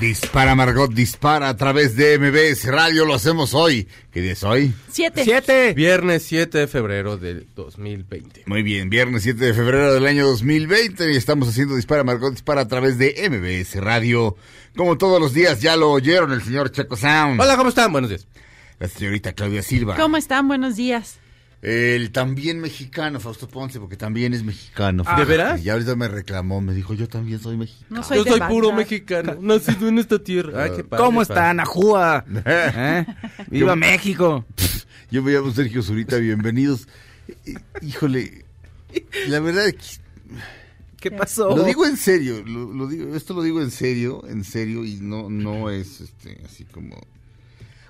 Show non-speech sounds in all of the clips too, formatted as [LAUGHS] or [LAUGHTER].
Dispara Margot, dispara a través de MBS Radio, lo hacemos hoy. ¿Qué día es hoy? Siete. Siete. Viernes 7 de febrero del 2020. Muy bien, viernes 7 de febrero del año 2020 y estamos haciendo Dispara Margot, dispara a través de MBS Radio. Como todos los días ya lo oyeron el señor Checo Sound. Hola, ¿cómo están? Buenos días. La señorita Claudia Silva. ¿Cómo están? Buenos días. El también mexicano, Fausto Ponce, porque también es mexicano. ¿De veras? Y ahorita me reclamó, me dijo, yo también soy mexicano. No soy Yo soy puro Bagdad. mexicano, nacido en esta tierra. Ay, qué padre, ¿Cómo padre. están, Ajúa? [LAUGHS] ¿Eh? ¡Viva México! [LAUGHS] Yo me llamo Sergio Zurita, bienvenidos. Eh, Híjole, la verdad es que ¿Qué pasó? Lo digo en serio, lo, lo digo, esto lo digo en serio, en serio, y no, no es este, así como...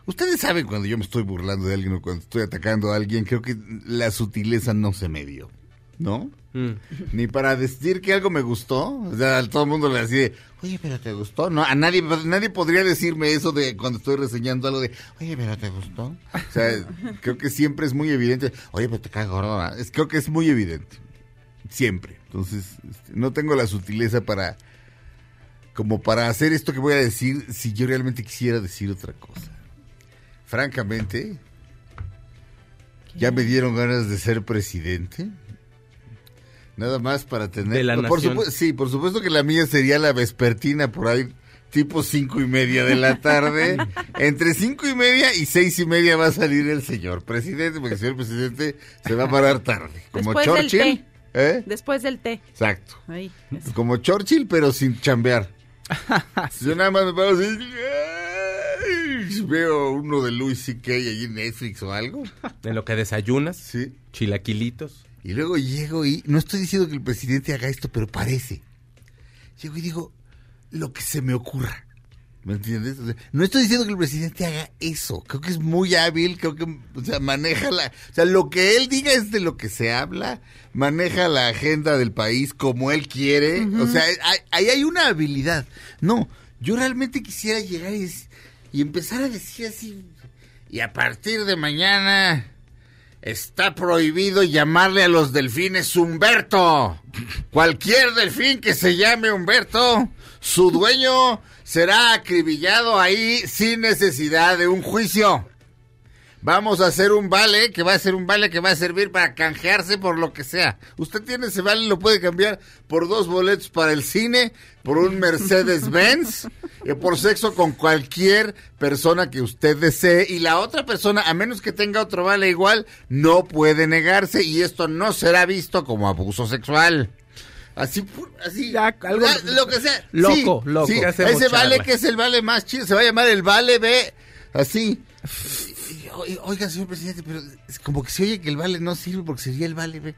Ustedes saben cuando yo me estoy burlando de alguien o cuando estoy atacando a alguien, creo que la sutileza no se me dio, ¿no? Mm. Ni para decir que algo me gustó, o sea, a todo el mundo le decía, oye, pero te gustó, no, a nadie, nadie podría decirme eso de cuando estoy reseñando algo de, oye, pero te gustó. O sea, creo que siempre es muy evidente, oye, pero te gordo, ¿verdad? es, creo que es muy evidente, siempre. Entonces, este, no tengo la sutileza para, como para hacer esto que voy a decir si yo realmente quisiera decir otra cosa. Francamente, ya me dieron ganas de ser presidente. Nada más para tener... De la por nación. supuesto, sí, por supuesto que la mía sería la vespertina por ahí, tipo cinco y media de la tarde. [LAUGHS] Entre cinco y media y seis y media va a salir el señor presidente, porque el señor presidente se va a parar tarde. Como Después del Churchill. té. ¿Eh? Después del té. Exacto. Como Churchill, pero sin chambear. [LAUGHS] Yo nada más me paro así. Veo uno de Louis C.K. allí en Netflix o algo. En lo que desayunas, Sí. chilaquilitos. Y luego llego y no estoy diciendo que el presidente haga esto, pero parece. Llego y digo lo que se me ocurra. ¿Me entiendes? O sea, no estoy diciendo que el presidente haga eso. Creo que es muy hábil, creo que o sea, maneja la... O sea, lo que él diga es de lo que se habla, maneja la agenda del país como él quiere. O sea, hay- ahí hay una habilidad. No, yo realmente quisiera llegar y, dec- y empezar a decir así... Y a partir de mañana... Está prohibido llamarle a los delfines Humberto. Cualquier delfín que se llame Humberto, su dueño será acribillado ahí sin necesidad de un juicio. Vamos a hacer un vale que va a ser un vale que va a servir para canjearse por lo que sea. Usted tiene ese vale y lo puede cambiar por dos boletos para el cine, por un Mercedes Benz, y [LAUGHS] por sexo con cualquier persona que usted desee. Y la otra persona, a menos que tenga otro vale igual, no puede negarse y esto no será visto como abuso sexual. Así, así, Ya, algo- Ah, lo que sea. Loco, Sí, loco. sí, ¿Qué hacemos, ese vale charla? que es el vale más chido, se va a llamar el vale B, así. Oiga, señor presidente, pero es como que se oye que el vale no sirve porque sería el vale B.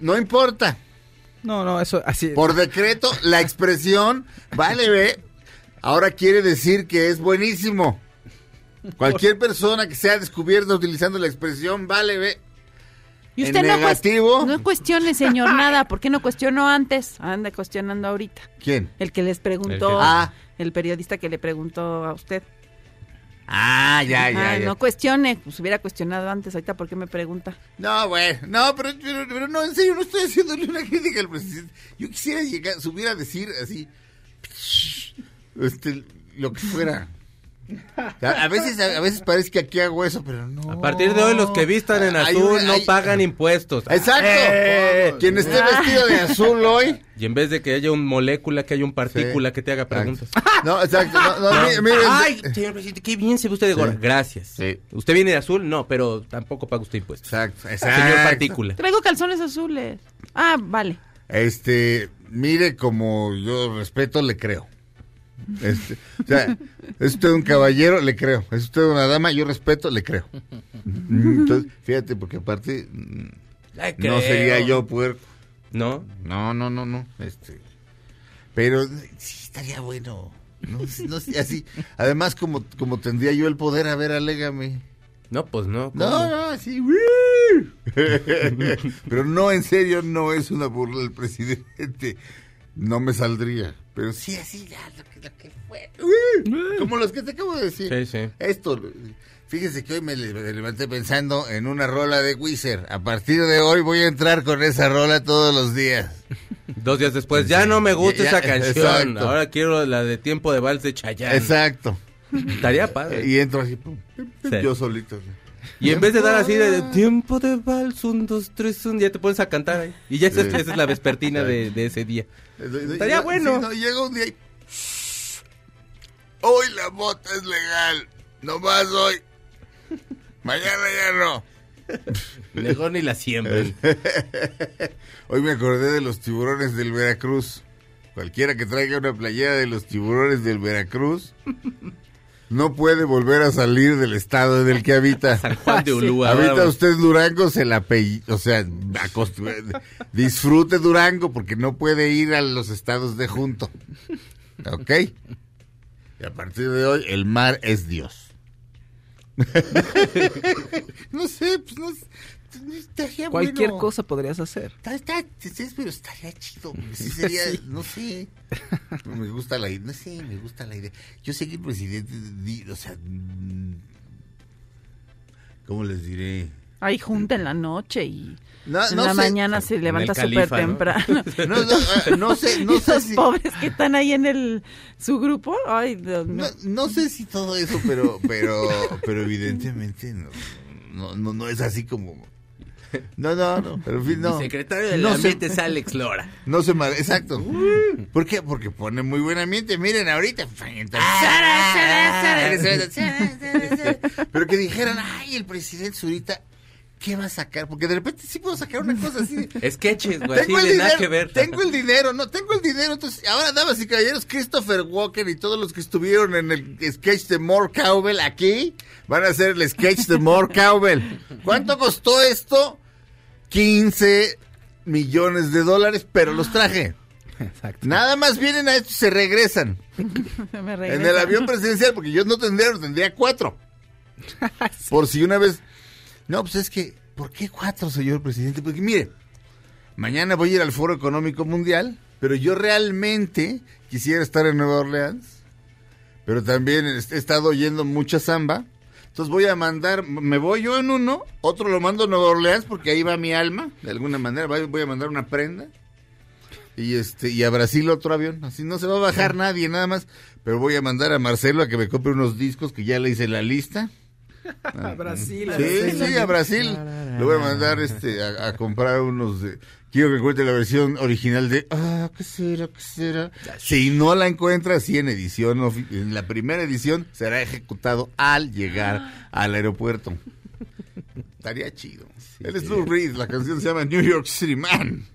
No importa. No, no, eso así. Por decreto, la expresión vale B ahora quiere decir que es buenísimo. Cualquier persona que sea descubierta utilizando la expresión vale B. Y En usted no, negativo. no cuestione, señor, nada. ¿Por qué no cuestionó antes? Anda cuestionando ahorita. ¿Quién? El que les preguntó, El que- Ah. el periodista que le preguntó a usted. Ah, ya, ya, Ay, ya. no cuestione, pues hubiera cuestionado antes, ahorita ¿por qué me pregunta? No, bueno, no, pero, pero, pero no, en serio, no estoy haciéndole una crítica al presidente. Yo quisiera llegar, subir a decir así, este, lo que fuera. [LAUGHS] A, veces, a, veces parece que aquí hago eso, pero no. A partir de hoy, los que vistan en Hay azul una- no hay- pagan impuestos. Exacto. Eh. Quien esté vestido de azul hoy. Y en vez de que haya un molécula, que haya un partícula Sí. que te haga preguntas. No, exacto. No, no, mi- miren. Ay, señor presidente, qué bien se ve usted de Sí. gorra. Gracias. Sí. ¿Usted viene de azul? No, pero tampoco paga usted impuestos. Exacto, exacto. Señor partícula. Traigo calzones azules. Ah, vale. Este, mire, como yo respeto, le creo. Este, o sea, es usted un caballero, le creo. Es usted una dama, yo respeto, le creo. Entonces, fíjate, porque aparte mm, no sería yo puerco. ¿No? No, no, no, no. Este, pero sí estaría bueno. No, no así. Además, como, como tendría yo el poder, a ver, alégame. No, pues no. No, no, así. [LAUGHS] Pero no, en serio, no es una burla del presidente. No me saldría. Pero sí, así, ya, lo que, lo que fue. Como los que te acabo de decir. Sí, sí. Esto, fíjese que hoy me le- me levanté pensando en una rola de Wizard. A partir de hoy voy a entrar con esa rola todos los días. [LAUGHS] Dos días después, ya no me gusta Ya- esa ya, canción. exacto. Ahora quiero la de Tiempo de Vals de Chayanne. Exacto. Estaría padre. Y entro así, pum, pum, pum, Sí. yo solito. Y en vez de dar así de, Tiempo de Vals, un, dos, tres, un, ya te pones a cantar ahí. Y ya Sí. esa es la vespertina de, de ese día. Estaría bueno. no, llega un día y... Hoy la mota es legal. No más hoy. Mañana ya no. [LAUGHS] Mejor ni la siembren. [LAUGHS] Hoy me acordé de los tiburones del Veracruz. Cualquiera que traiga una playera de los tiburones del Veracruz no puede volver a salir del estado en el que habita. [LAUGHS] San Juan de Ulúa. [LAUGHS] Habita usted Durango, se la pe... o sea, disfrute Durango porque no puede ir a los estados de junto. ¿Ok? Y a partir de hoy, el mar es Dios. [LAUGHS] no sé, pues no sé, estaría Cualquier bueno. cosa podrías hacer. Está, pero estaría chido. porque [LAUGHS] Sí sería, no sé. Me gusta la idea. No sé, me gusta la idea. Yo sé que el presidente, o sea, mm, ¿cómo les diré? Hay junta en la noche y No, en no la sé. mañana se levanta súper temprano. [LAUGHS] No, no, ah, no sé, no sé si, pobres que están ahí en el su grupo, ay, Dios mío. no, no sé si todo eso, pero, pero, pero evidentemente no, no, no, no es así como. No, no, no, pero en fin, no. Mi secretario del No ambiente es Alex Lora. No se mal, exacto. ¿Por qué? Porque pone muy buen ambiente. Miren, ahorita. Pero que dijeran, ay, el presidente Zurita, ¿qué va a sacar? Porque de repente sí puedo sacar una cosa así. Sketches, güey, Tengo el dinero, que ver. tengo el dinero, no, tengo el dinero. Entonces, ahora, damas y caballeros, Christopher Walker y todos los que estuvieron en el sketch de More Cowbell aquí van a hacer el sketch de More Cowbell. ¿Cuánto costó esto? 15 millones de dólares, pero los traje. [LAUGHS] Exacto. Nada más vienen a esto y se regresan. [LAUGHS] Me En regresa. el avión presidencial, porque yo no tendría, tendría cuatro. [LAUGHS] Por si una vez. No, pues es que, ¿por qué cuatro, señor presidente? Porque mire, mañana voy a ir al Foro Económico Mundial, pero yo realmente quisiera estar en Nueva Orleans, pero también he estado oyendo mucha samba. Entonces voy a mandar, me voy yo en uno, otro lo mando a Nueva Orleans porque ahí va mi alma, de alguna manera, voy a mandar una prenda. Y este y a Brasil otro avión, así no se va a bajar nadie nada más, pero voy a mandar a Marcelo a que me compre unos discos que ya le hice la lista. [LAUGHS] A Brasil. Sí, sí, a Brasil. Le voy a mandar este a, a comprar unos de quiero que encuentre la versión original de ah, ¿qué será? ¿Qué será? Si no la encuentra, sí en edición en la primera edición será ejecutado al llegar al aeropuerto. [LAUGHS] Estaría chido. Él es Lou Reed, la canción se llama New York City Man.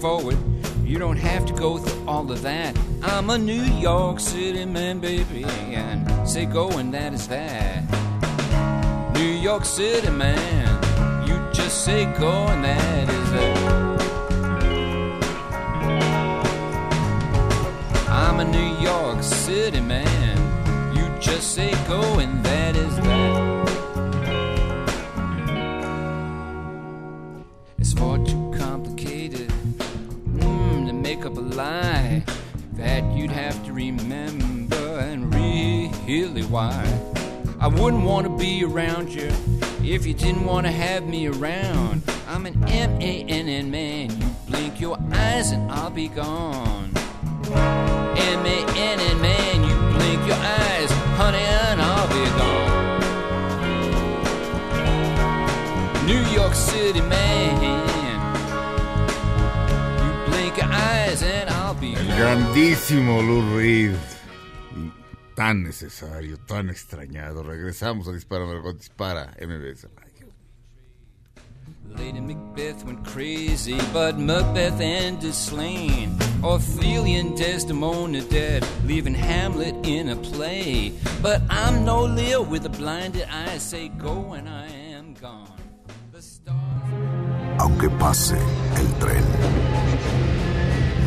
Straightforward. You don't have to go through all of that. I'm a New York City man, baby, and say go and that is that. New York City man, you just say go and that is that. I'm a New York City man. You just say go and that. Why. I wouldn't want to be around you if you didn't want to have me around. I'm an M A N N man. You blink your eyes and I'll be gone. M A N N man. You blink your eyes, honey, and I'll be gone. New York City man. You blink your eyes and El grandísimo Lou Reed. Y tan necesario, tan extrañado. Regresamos a Dispara, Margot Dispara, MBS. Lady Macbeth went crazy, but Macbeth ended slain. Ophelia and Desdemona dead, leaving Hamlet in a play. But I'm no Lear with a blinded eye, say go and I am gone. The stars. Aunque pase el tren,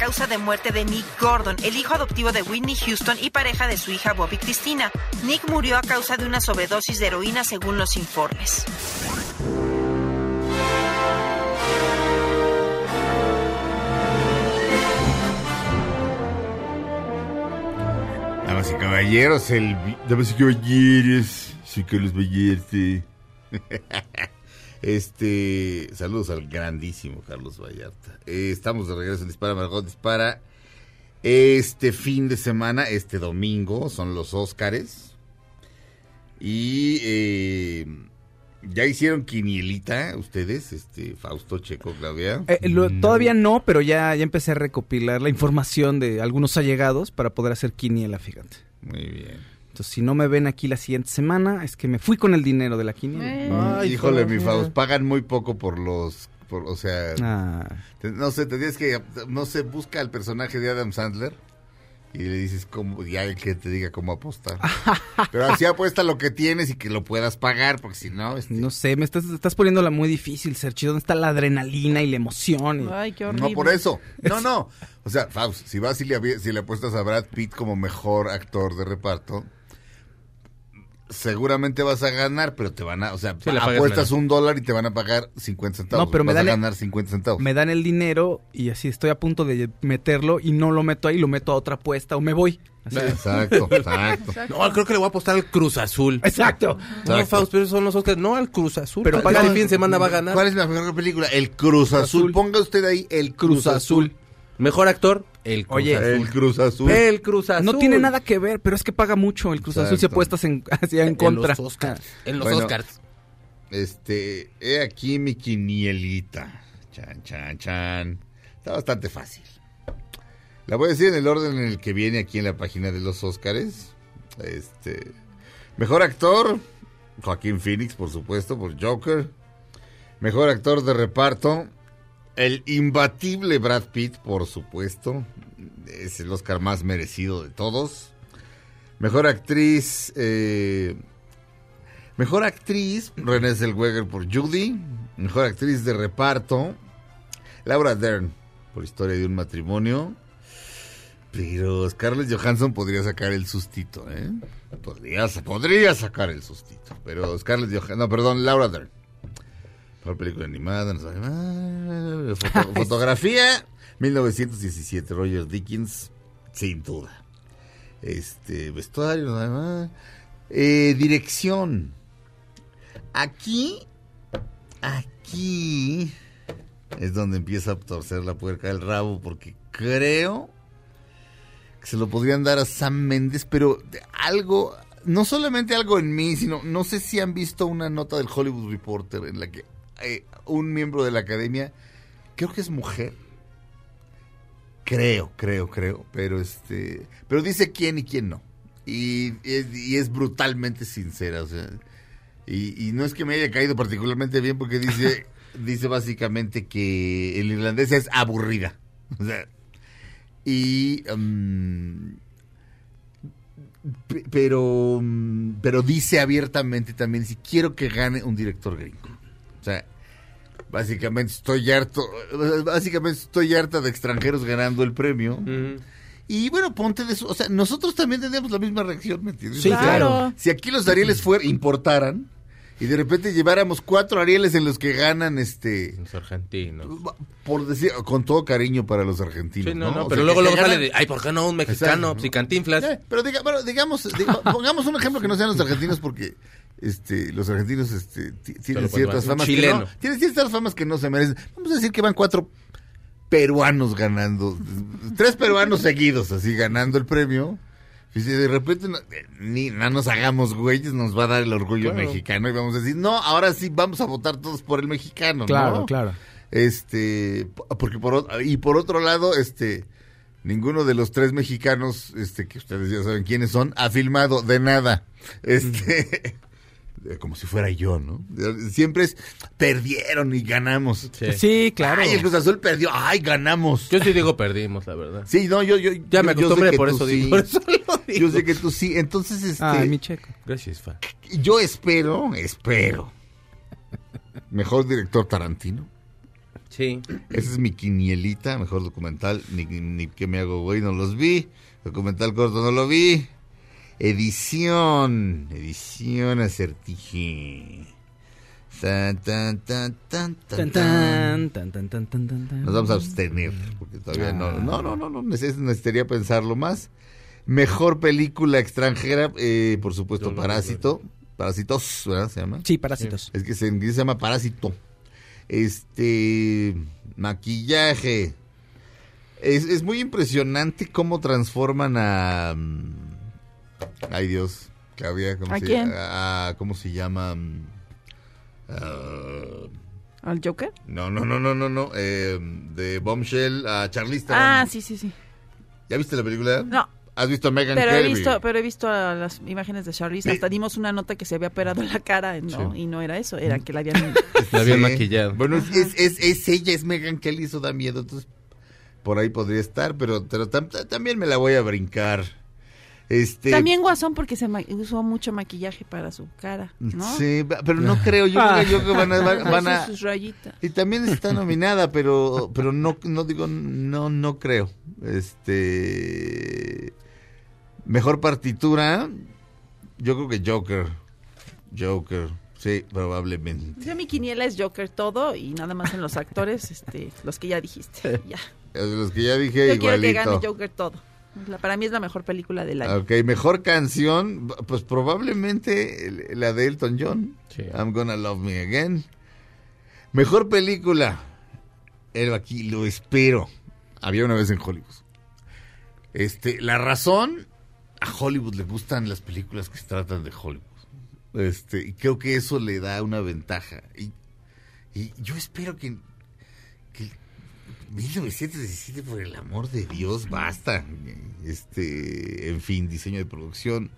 Causa de muerte de Nick Gordon, el hijo adoptivo de Whitney Houston y pareja de su hija Bobby Cristina. Nick murió a causa de una sobredosis de heroína según los informes. Damas y caballeros, el... Damas y caballeros, soy Carlos. [LAUGHS] Este, saludos al grandísimo Carlos Vallarta. Eh, estamos de regreso en Dispara, Margot Dispara. Este fin de semana, este domingo, son los Óscares. Y eh, ya hicieron quinielita ustedes, este, Fausto, Checo, Claudia. Eh, lo- todavía no, pero ya, ya empecé a recopilar la información de algunos allegados para poder hacer quiniela, fíjate. Muy bien. Entonces, si no me ven aquí la siguiente semana, es que me fui con el dinero de la quiniela. Eh, Ay, Híjole, mi. Faust, pagan muy poco por los, por, o sea, Ah, te- no sé, tendrías que, no sé, busca al personaje de Adam Sandler y le dices cómo, ya el que te diga cómo apostar. [LAUGHS] Pero así apuesta lo que tienes y que lo puedas pagar, porque si no, este, no sé, me estás, estás poniéndola muy difícil, Sergio. ¿Dónde está la adrenalina y la emoción? Y- Ay, qué horrible. no por eso. No, no. [LAUGHS] O sea, Faust, si vas y le, si le apuestas a Brad Pitt como mejor actor de reparto, seguramente vas a ganar, pero te van a, o sea, Sí, le pagas apuestas un dólar y te van a pagar 50 centavos. No, pero me vas dan a ganar 50 centavos. Me dan el dinero y así estoy a punto de meterlo y no lo meto ahí, lo meto a otra apuesta o me voy. Así. Exacto, [LAUGHS] exacto. No, creo que le voy a apostar al Cruz Azul. Exacto. No, Faust, pero son los Oscars. No, al Cruz Azul. Pero paga el fin de semana va a ganar. ¿Cuál es la mejor película? El Cruz Azul. Azul. Ponga usted ahí el Cruz, Azul. Mejor actor, el Cruz Oye, Azul. El Cruz Azul. El Cruz Azul. No tiene nada que ver, pero es que paga mucho el Cruz Azul si apuestas en, [LAUGHS] hacia en en contra. los Oscars. En los Bueno. Oscars. Este, he aquí mi quinielita. Chan, chan, chan. Está bastante fácil. La voy a decir en el orden en el que viene aquí en la página de los Óscares. Este, mejor actor, Joaquín Phoenix, por supuesto, por Joker. Mejor actor de reparto, el imbatible Brad Pitt, por supuesto. Es el Oscar más merecido de todos. Mejor actriz, eh, Mejor actriz, Renée Zellweger por Judy. Mejor actriz de reparto, Laura Dern por Historia de un matrimonio. Pero Scarlett Johansson podría sacar el sustito, ¿eh? Podría, podría sacar el sustito. Pero Scarlett Johansson, no, perdón, Laura Dern. Película animada, no sabe. [LAUGHS] Foto- fotografía, 1917, Roger Dickens, sin duda. Este, vestuario, no sabe más. Eh, dirección. Aquí, aquí es donde empieza a torcer la puerca del rabo, porque creo que se lo podrían dar a Sam Méndez, pero algo, no solamente algo en mí, sino no sé si han visto una nota del Hollywood Reporter en la que eh, un miembro de la academia, creo que es mujer, creo, creo, creo, pero este, pero dice quién y quién no. Y, es- y es brutalmente sincera, o sea, y, y no es que me haya caído particularmente bien porque dice, [LAUGHS] dice básicamente que el irlandés es aburrida. O sea, y Pe- Pero, mm, pero dice abiertamente también si quiero que gane un director gringo. O sea, básicamente estoy harto, básicamente estoy harta de extranjeros ganando el premio. Y bueno, ponte de eso. O sea, nosotros también tendríamos la misma reacción, ¿me entiendes? Sí, claro. Si aquí los Arieles fuer, importaran y de repente lleváramos cuatro Arieles en los que ganan este. Los argentinos. Por decir, con todo cariño para los argentinos. Sí, no, ¿no? pero sea, luego, luego sale ganan- de, ay, ¿por qué no un mexicano? Y Cantinflas. Eh, pero diga, bueno, digamos, [LAUGHS] diga- pongamos un ejemplo que no sean los argentinos porque este, los argentinos este, ti- tienen ciertas famas chileno. que no, tienen ciertas famas que no se merecen. Vamos a decir que van cuatro peruanos ganando, tres peruanos seguidos así ganando el premio. Y si de repente no, eh, ni no nos hagamos güeyes, nos va a dar el orgullo Claro. mexicano y vamos a decir, no, ahora sí vamos a votar todos por el mexicano, Claro, ¿no? claro. Este, po- porque por y por otro lado, este, ninguno de los tres mexicanos, este, que ustedes ya saben quiénes son, ha filmado de nada. Este, [LAUGHS] como si fuera yo, ¿no? Siempre es, perdieron y ganamos. Sí. Sí, claro. Ay, el Cruz Azul perdió, ay, ganamos. Yo sí digo perdimos, la verdad. sí, no, yo, yo, Ya me acostumbré, por eso sí. digo. [LAUGHS] Por eso lo digo. Yo sé que tú sí. Entonces, este, Ay, mi checo. Gracias, fa. yo espero, espero. Mejor director Tarantino. Sí. Esa es mi quinielita, mejor documental, ni, ni que me hago güey, no los vi. Documental corto no lo vi. Edición, edición acertije. Tan, tan, tan, tan, tan, Tan, tan. tan, tan, tan, tan, tan, tan. Nos vamos a abstener, porque todavía no, no, no, no, no, neces- necesitaría pensarlo más. Mejor película extranjera, eh, por supuesto, no Parásito. Parásitos, ¿verdad? Se llama. Sí, parásitos. Es que se- en inglés se llama parásito. Este. Maquillaje. Es, es muy impresionante cómo transforman a. Ay Dios. Claudia, ¿cómo ¿A se quién? a- ¿Cómo se llama? Ah, ¿Al Joker? no, no, no, no, no, no. eh, de Bombshell a Charlize Theron. Ah, sí, sí, sí. ¿Ya viste la película? No. ¿Has visto a Megan Pero he Kelly? visto, pero he visto a las imágenes de Charlize. Sí. Hasta dimos una nota que se había operado la cara, ¿no? Sí. Y no era eso, era que la habían... [LAUGHS] La habían Sí. maquillado. Bueno, es, es, es- es ella, es Megan Kelly, eso da miedo. Entonces, por ahí podría estar, pero, pero tam- tam- también me la voy a brincar. Este, También Guasón porque se ma- usó mucho maquillaje para su cara, ¿no? Sí, pero no creo, yo creo que, yo creo que van a... van- a- sus rayitas. y también está nominada, pero pero no no digo no no creo. Este mejor partitura, yo creo que Joker. Joker, sí, probablemente. Yo mi quiniela es Joker todo y nada más en los actores, este, los que ya dijiste. [LAUGHS] Ya. Los que ya dije Yo quiero que gane. Joker todo. La- para mí es la mejor película del año. Ok, mejor canción, pues probablemente la de Elton John. Sí. I'm gonna love me again. Mejor película. Pero aquí lo espero. Había una vez en Hollywood. Este, la razón, a Hollywood le gustan las películas que se tratan de Hollywood. Este, y creo que eso le da una ventaja. Y, y yo espero que 1917, por el amor de Dios, basta. Este, en fin, diseño de producción.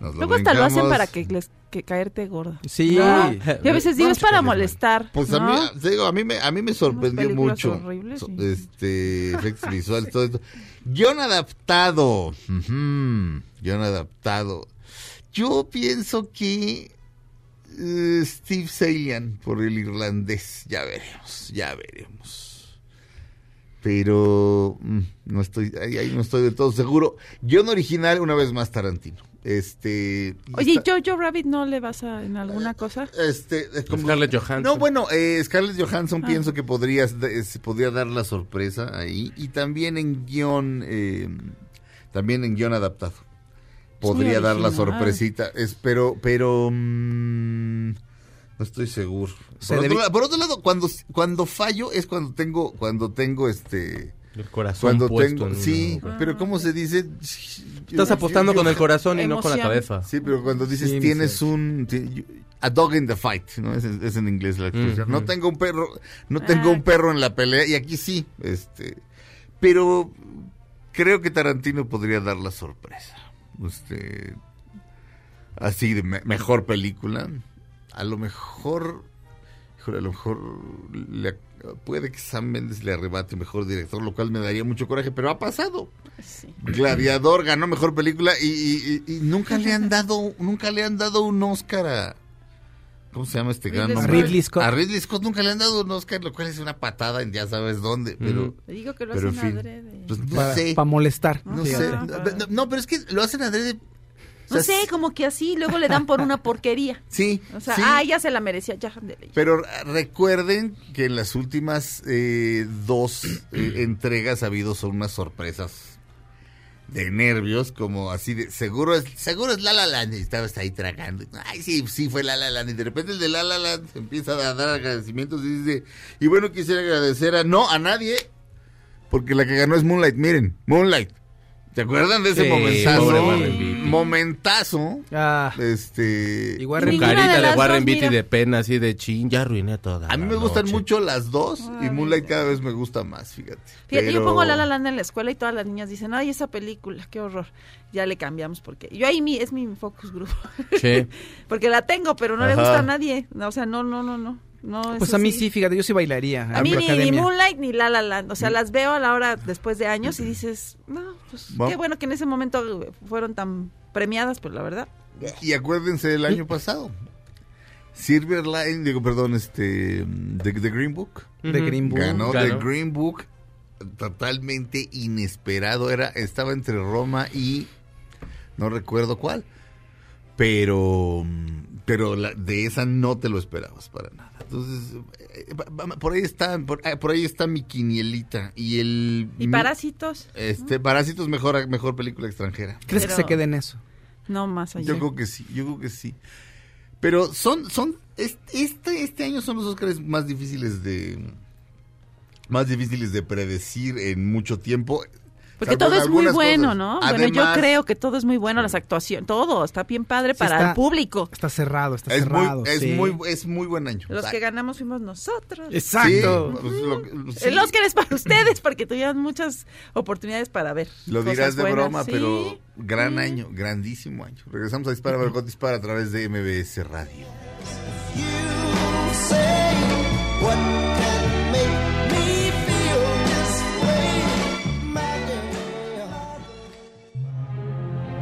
Nos lo Luego hasta lo hacen para que les que caerte gorda. Sí. ¿No? Yo a veces digo, No, es para molestar. Pues a ¿no? mí, te digo, a mí me, a mí me sorprendió mucho. horribles, So- sí. Este, [LAUGHS] efectos visuales, todo esto. Guión adaptado. Ujú, Guión adaptado. Yo pienso que eh, Steve Salian por el irlandés. Ya veremos, ya veremos. Pero mm, no estoy, ahí, ahí no estoy del todo seguro. Guión original, una vez más Tarantino. Este. Oye, ¿y está- Jojo Rabbit no le vas a en alguna cosa? este, eh, como- Scarlett Johansson. No, bueno, eh, Scarlett Johansson Ah. pienso que podrías, eh, se podría dar la sorpresa ahí. Y también en guion, eh, también en guion adaptado. Podría dar la sorpresita. Es, pero, pero, mm, no estoy seguro. Se Por, otro, debi- la- por otro lado, cuando, cuando fallo es cuando tengo, cuando tengo este, El corazón cuando puesto tengo, una sí, pero ¿cómo se dice? Estás apostando con el corazón y no con la cabeza. Sí, pero cuando dices Sí, tienes un a dog in the fight, ¿no? Es, es en inglés la expresión. No tengo un perro, no tengo Ah. un perro en la pelea y aquí sí, este, pero creo que Tarantino podría dar la sorpresa. Este así de me- mejor película. A lo mejor híjole, a lo mejor le- puede que Sam Mendes le arrebate mejor director, lo cual me daría mucho coraje, pero ha pasado. Sí. Gladiador ganó mejor película y, y- y- y nunca le han dado, nunca le han dado un Oscar a ¿cómo se llama este gran Ridley nombre? Scott. Ridley Scott. A Ridley Scott nunca le han dado un Oscar, lo cual es una patada en ya sabes dónde, pero, Le digo que lo pero en hacen fin, adrede. pues no Para, sé, para molestar. no sé, no, pero es que lo hacen adrede. O No sea, sé, como que así, luego le dan por una [LAUGHS] porquería. Sí, O sea, sí. ah, ya se la merecía, ya. Pero recuerden que en las últimas eh, dos eh, [CLEARS THROAT] entregas ha habido son unas sorpresas de nervios, como así de seguro es, seguro es La La Land y estabas ahí tragando. Ay, sí, sí fue La La Land y de repente el de La La Land se empieza a dar agradecimientos y dice, y bueno, quisiera agradecer a no a nadie porque la que ganó es Moonlight, miren, Moonlight. ¿Se acuerdan de ese Sí, momentazo? Momentazo. Ah, Este y Warren carita de de, Warren Beatty de pena, así de chin, ya arruiné toda A mí la me gustan mucho las dos y Moonlight cada vez me gusta más, fíjate. Fíjate, yo pongo La La Land en la escuela y todas las niñas dicen, ay, esa película, qué horror. Ya le cambiamos porque yo ahí mi, es mi focus group. Sí. [LAUGHS] porque la tengo, pero no le gusta a nadie. No, O sea, no, no, no, no. no pues a mí sí, fíjate, yo sí bailaría. A mí ni. Moonlight ni La La Land. O sea, las veo a la hora después de años y dices, no, pues Bueno. qué bueno que en ese momento fueron tan premiadas, pues la verdad. Y acuérdense del año pasado. Silver Line, digo, perdón, este, The, The Green Book. de Green Book. Ganó. The Green Book totalmente inesperado. Era, estaba entre Roma y no recuerdo cuál. Pero, pero la- de esa no te lo esperabas para nada. Entonces, eh, por ahí está, por, eh, por ahí está mi quinielita. Y el... Y mi- Parásitos, Este, Parásitos mejor, mejor película extranjera. ¿Crees que se quede en eso? no más allá. Yo creo que sí, yo creo que sí. Pero son, son, es- este, este año son los Oscars más difíciles de, más difíciles de predecir en mucho tiempo. Porque Salvo todo es muy bueno, cosas. ¿no? bueno, yo creo que todo es muy bueno, las actuaciones, todo está bien padre Sí, para está- el público. Está cerrado, está es muy, cerrado. es sí. muy, es muy buen año. Los O sea, que ganamos fuimos nosotros. Exacto. sí, pues, lo que- sí, El Oscar es para ustedes porque tuvieron muchas oportunidades para ver. Lo cosas dirás de buenas. broma, Sí, pero gran sí. año, grandísimo año. Regresamos a Dispara, Margot Dispara a través de MBS Radio.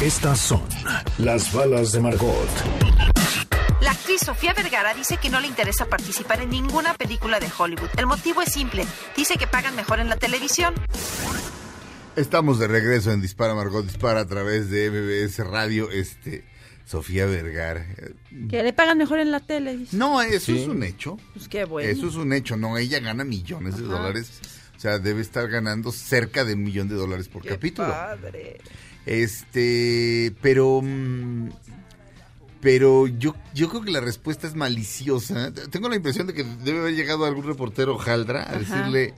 Estas son las balas de Margot. La actriz Sofía Vergara dice que no le interesa participar en ninguna película de Hollywood. El motivo es simple. Dice que pagan mejor en la televisión. Estamos de regreso en Dispara, Margot Dispara a través de MBS Radio. Este, Sofía Vergara. Que le pagan mejor en la tele. dice. No, eso Sí. es un hecho. Pues qué bueno. Eso es un hecho. No, ella gana millones de dólares. O sea, debe estar ganando cerca de un millón de dólares por Qué capítulo. padre. Este, pero mm, pero yo yo creo que la respuesta es maliciosa. Tengo la impresión de que debe haber llegado algún reportero Jaldra a Ajá. decirle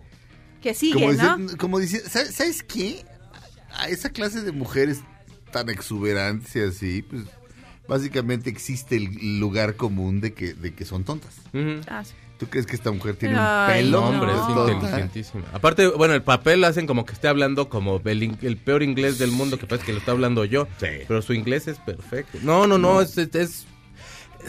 Que sigue, como ¿no? como dice, ¿sabes, sabes qué? A esa clase de mujeres tan exuberantes y así, pues básicamente existe el lugar común de que de que son tontas. Ujú. Ah, sí. ¿Tú crees que esta mujer tiene Ay, un pelo? No, hombre, No. es inteligentísima. Aparte, bueno, el papel hacen como que esté hablando como el, in- el peor inglés del mundo, que parece que lo está hablando yo. Sí. Pero su inglés es perfecto. No, no, no, es, es- es-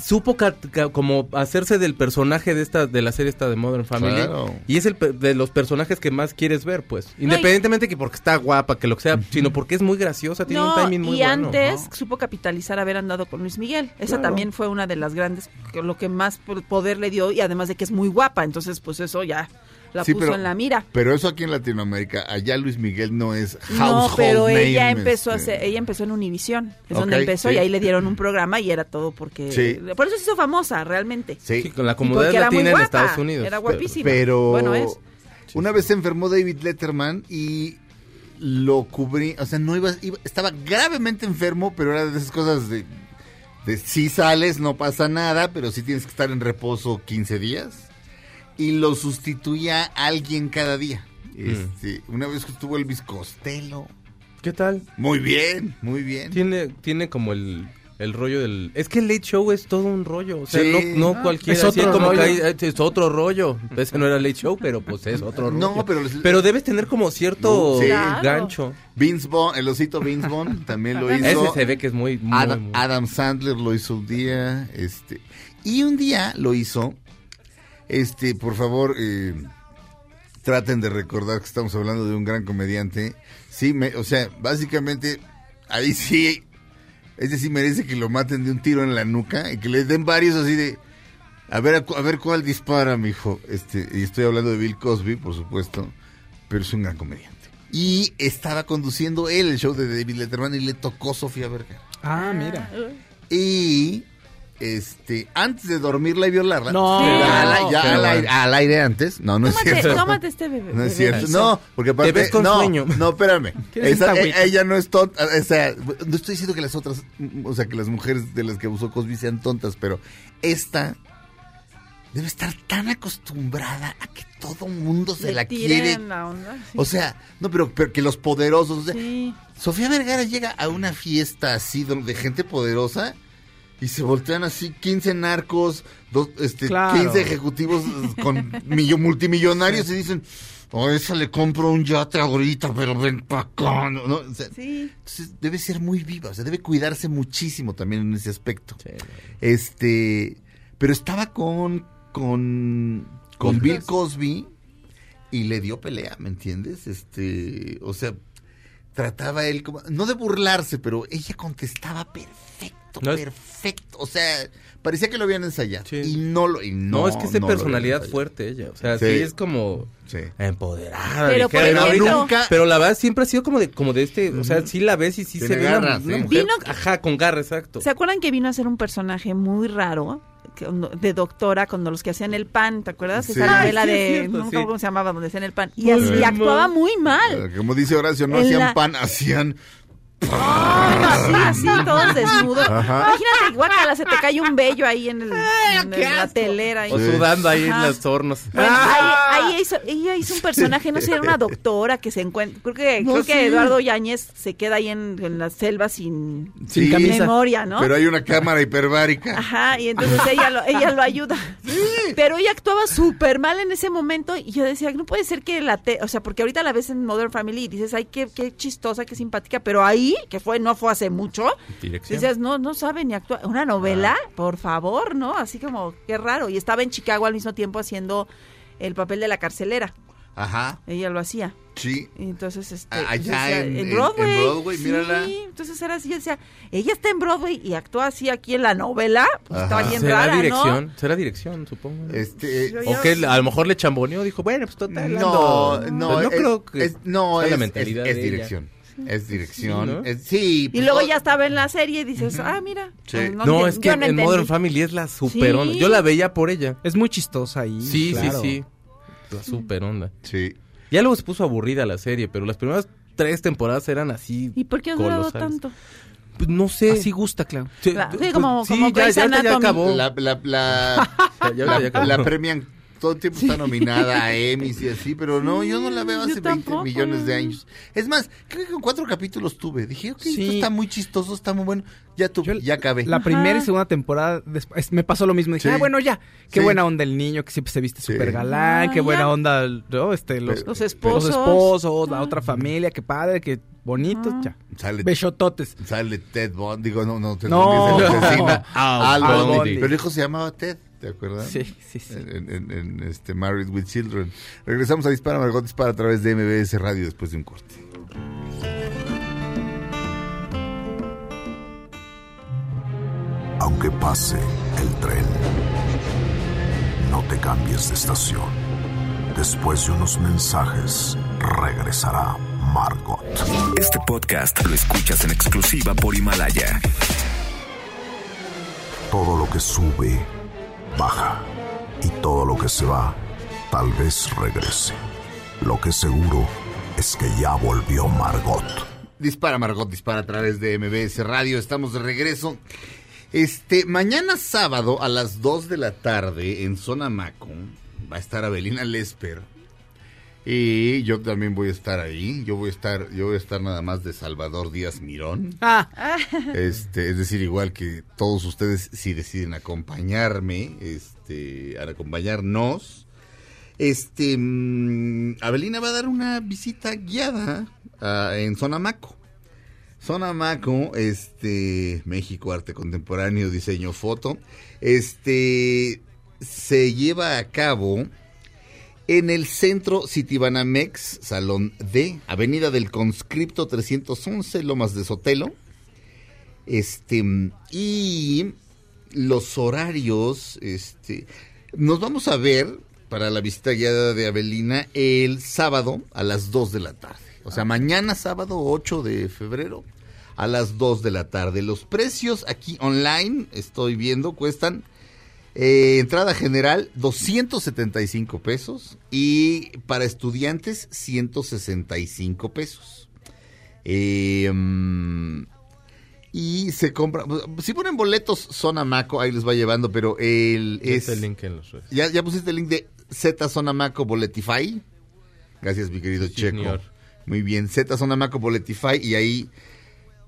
supo ca- ca- como hacerse del personaje de esta de la serie esta de Modern Family Claro. y es el pe- de los personajes que más quieres ver, pues. Independientemente que porque está guapa, que lo que sea, sino porque es muy graciosa, tiene un timing muy y bueno. antes supo capitalizar haber andado con Luis Miguel. Esa también fue una de las grandes, que lo que más po- poder le dio y además de que es muy guapa. Entonces, pues eso ya la Sí, puso pero- en la mira. Pero eso aquí en Latinoamérica, allá Luis Miguel no es No, household pero name, ella empezó a este. hacer- ella empezó en Univisión, es donde empezó sí. y ahí le dieron un programa y era todo porque Sí. por eso se hizo famosa realmente. Sí. Sí, con la comunidad latina en Estados Unidos. Era guapísima. Pero Bueno, es. una vez se enfermó David Letterman y lo cubrí, o sea, no iba, iba- estaba gravemente enfermo, pero era de esas cosas de, de si sales no pasa nada, pero sí tienes que estar en reposo 15 días y lo sustituía alguien cada día. Este, Una vez que estuvo Elvis Costello. ¿Qué tal? Muy bien, muy bien. Tiene, tiene como el, el rollo del... Es que el Late Show es todo un rollo. O sea, Sí. no, no Ah, cualquiera. es otro como que rollo. hay- es otro rollo. Ese no era Late Show, pero pues es otro rollo. No, pero les- Pero debes tener como cierto Sí. Gancho. Vince Vaughn, el osito Vince Vaughn [LAUGHS] también lo Ese hizo. se ve que es muy... muy, Adam, muy- Adam Sandler lo hizo un día, este, y un día lo hizo, este, por favor, eh, traten de recordar que estamos hablando de un gran comediante, sí, me- o sea, básicamente, ahí sí, ese sí merece que lo maten de un tiro en la nuca y que le den varios así de, a ver, a ver cuál dispara, mijo, este, y estoy hablando de Bill Cosby, por supuesto, pero es un gran comediante. Y estaba conduciendo él el show de David Letterman y le tocó Sofía Vergara. Ah, mira. Y este, antes de dormirla y violarla. No. al, ya aire, al aire antes. No, no es cierto. tómate este bebé. No es cierto. No, porque aparte. ves con no, sueño. no, espérame. [LAUGHS] ¿Quieres Esa- esta e- ella no es tonta. O sea, no estoy diciendo que las otras, o sea, que las mujeres de las que abusó Cosby sean tontas, pero esta debe estar tan acostumbrada a que todo mundo se Le la quiere. la onda, sí. O sea, no, pero, pero que los poderosos. o sea, Sí. Sofía Vergara llega a una fiesta así de gente poderosa y se voltean así 15 narcos, dos, este, Claro. 15 ejecutivos con millo- multimillonarios y dicen, oh, esa le compro un yate ahorita, pero ven pa' acá. ¿no? ¿no? O sea, Sí. entonces debe ser muy viva, o sea, debe cuidarse muchísimo también en ese aspecto. Sí. Este, pero estaba con, con, con Bill Cosby y le dio pelea, ¿me entiendes? Este, o sea, trataba él como, no de burlarse, pero ella contestaba perfecto, No es- perfecto. O sea, parecía que lo habían ensayado. Sí. Y no lo, y No, no, es que es de no personalidad fuerte ella. O sea, sí, Sí. es como Sí. empoderada. Pero, Ahorita- pero la verdad siempre ha sido como de, como de este, o sea, sí la ves y sí Tiene se ve una- garra, una, sí. mujer, Vino- ajá, con garra, exacto. ¿Se acuerdan que vino a ser un personaje muy raro? De doctora, con los que hacían el pan, ¿te acuerdas? Sí. Esa Ay, novela sí, es de. cierto, no me sí. acuerdo cómo se llamaba, donde hacían el pan. Y, así, actuaba muy mal. Como dice Horacio, no En hacían la- pan, hacían... Así, así, [LAUGHS] todos desnudos. Ajá. Imagínate, guacala, se te cae un vello ahí en, el, en el- la telera. ahí. O sudando ahí en los hornos. Bueno, ahí, ahí hizo, ella hizo un personaje, no sé, era una doctora que se encuentra, creo que, No, creo que. Eduardo Yáñez se queda ahí en, en la selva sin, Sí, memoria, ¿no? Pero hay una cámara hiperbárica. Ajá, y entonces ella lo, ella lo ayuda. Pero ella actuaba súper mal en ese momento y yo decía, no puede ser que la... Te o sea, porque ahorita la ves en Modern Family y dices, ay, qué, qué chistosa, qué simpática, pero ahí, que fue no fue hace mucho, Dirección. dices, no, no sabe ni actuar. Una novela, por favor, ¿no? Así como, qué raro. Y estaba en Chicago al mismo tiempo haciendo el papel de la carcelera. Ajá, Ella lo hacía. sí. Y entonces, este, Ah, allá decía, en- en- Broadway. en Broadway, sí, mírala. entonces era así, yo decía, ella está en Broadway y actúa así aquí en la novela, pues Ajá. estaba bien Será rara, dirección, ¿no? será dirección, supongo. Este, Yo- o que a lo mejor le chamboneó, dijo, bueno, pues total. No, no, Pues no es, creo que es- no, la es- mentalidad es ella. Es dirección. Sí, ¿no? es- sí, Y pues, luego ya estaba en la serie y dices, ah, mira. Sí. pues No, enti- es que en no. Modern Family es la super onda. Yo la veía por ella. Es muy chistosa ahí. Sí, claro. sí, sí. La super onda. Sí. Ya luego se puso aburrida la serie, pero las primeras tres temporadas eran así. ¿Y por qué ha durado tanto? Pues no sé. Así gusta, claro. Sí, pues, como- sí, como ya, Grey's ya, ya Anatomy. acabó. La, la, la, [LAUGHS] Ya, ya, la- ya acabó. la premian todo el tiempo está nominada a Emmys y así, pero no, yo no la veo hace 20 tampoco. millones de años. Es más, creo que con cuatro capítulos tuve. Dije, ok, esto Sí. está muy chistoso, está muy bueno. Ya tuve, Yo ya acabé. La primera y segunda temporada después, me pasó lo mismo. Dije, Sí. ah, bueno, ya. Qué Sí. buena onda el niño que siempre se viste Sí. súper galán. Ah, qué buena ya. onda ¿no? este, los, Los esposos. los esposos, la Ah. otra familia. Qué padre, qué bonito. Ah. Ya. Sale, Besototes. sale Ted Bond, digo, no, no, Ted No. El asesino. [LAUGHS] Al. Bundy. Pero el hijo se llamaba Ted, ¿te acuerdas? Sí, sí, sí. En, en- en, este Married with Children. Regresamos a Dispara Margot Dispara a través de MBS Radio después de un corte. Aunque pase el tren, no te cambies de estación. Después de unos mensajes, regresará Margot. Este podcast lo escuchas en exclusiva por Himalaya. Todo lo que sube, baja. Y todo lo que se va, tal vez regrese. Lo que seguro es que ya volvió Margot. Dispara Margot, dispara a través de MBS Radio. Estamos de regreso. Este, mañana sábado a las 2 de la tarde en Zona Maco va a estar Abelina Lesper Y yo también voy a estar ahí. Yo voy a estar, yo voy a estar nada más de Salvador Díaz Mirón. Ah, [LAUGHS] Este, es decir, igual que todos ustedes si deciden acompañarme, este, al acompañarnos, este, mm, Abelina va a dar una visita guiada ah, en Sonamaco. Sonamaco, este, México, arte contemporáneo, diseño, foto, este, se lleva a cabo en el centro Citibanamex, Salón D, Avenida del Conscripto 311, Lomas de Sotelo. Este, y los horarios, este, nos vamos a ver para la visita guiada de Avelina el sábado a las 2 de la tarde. O sea, mañana sábado 8 de febrero a las 2 de la tarde. Los precios aquí online, estoy viendo, cuestan eh, entrada general 275 pesos y para estudiantes 165 pesos. Eh, mm, y se compra, si ponen boletos Zona Maco, ahí les va llevando, pero el es... Este link en los redes. ¿Ya, ya pusiste el link de Z Zona Maco Boletify. Gracias, mi querido Sí, Checo. señor. Muy bien, Z Zona Maco Boletify y ahí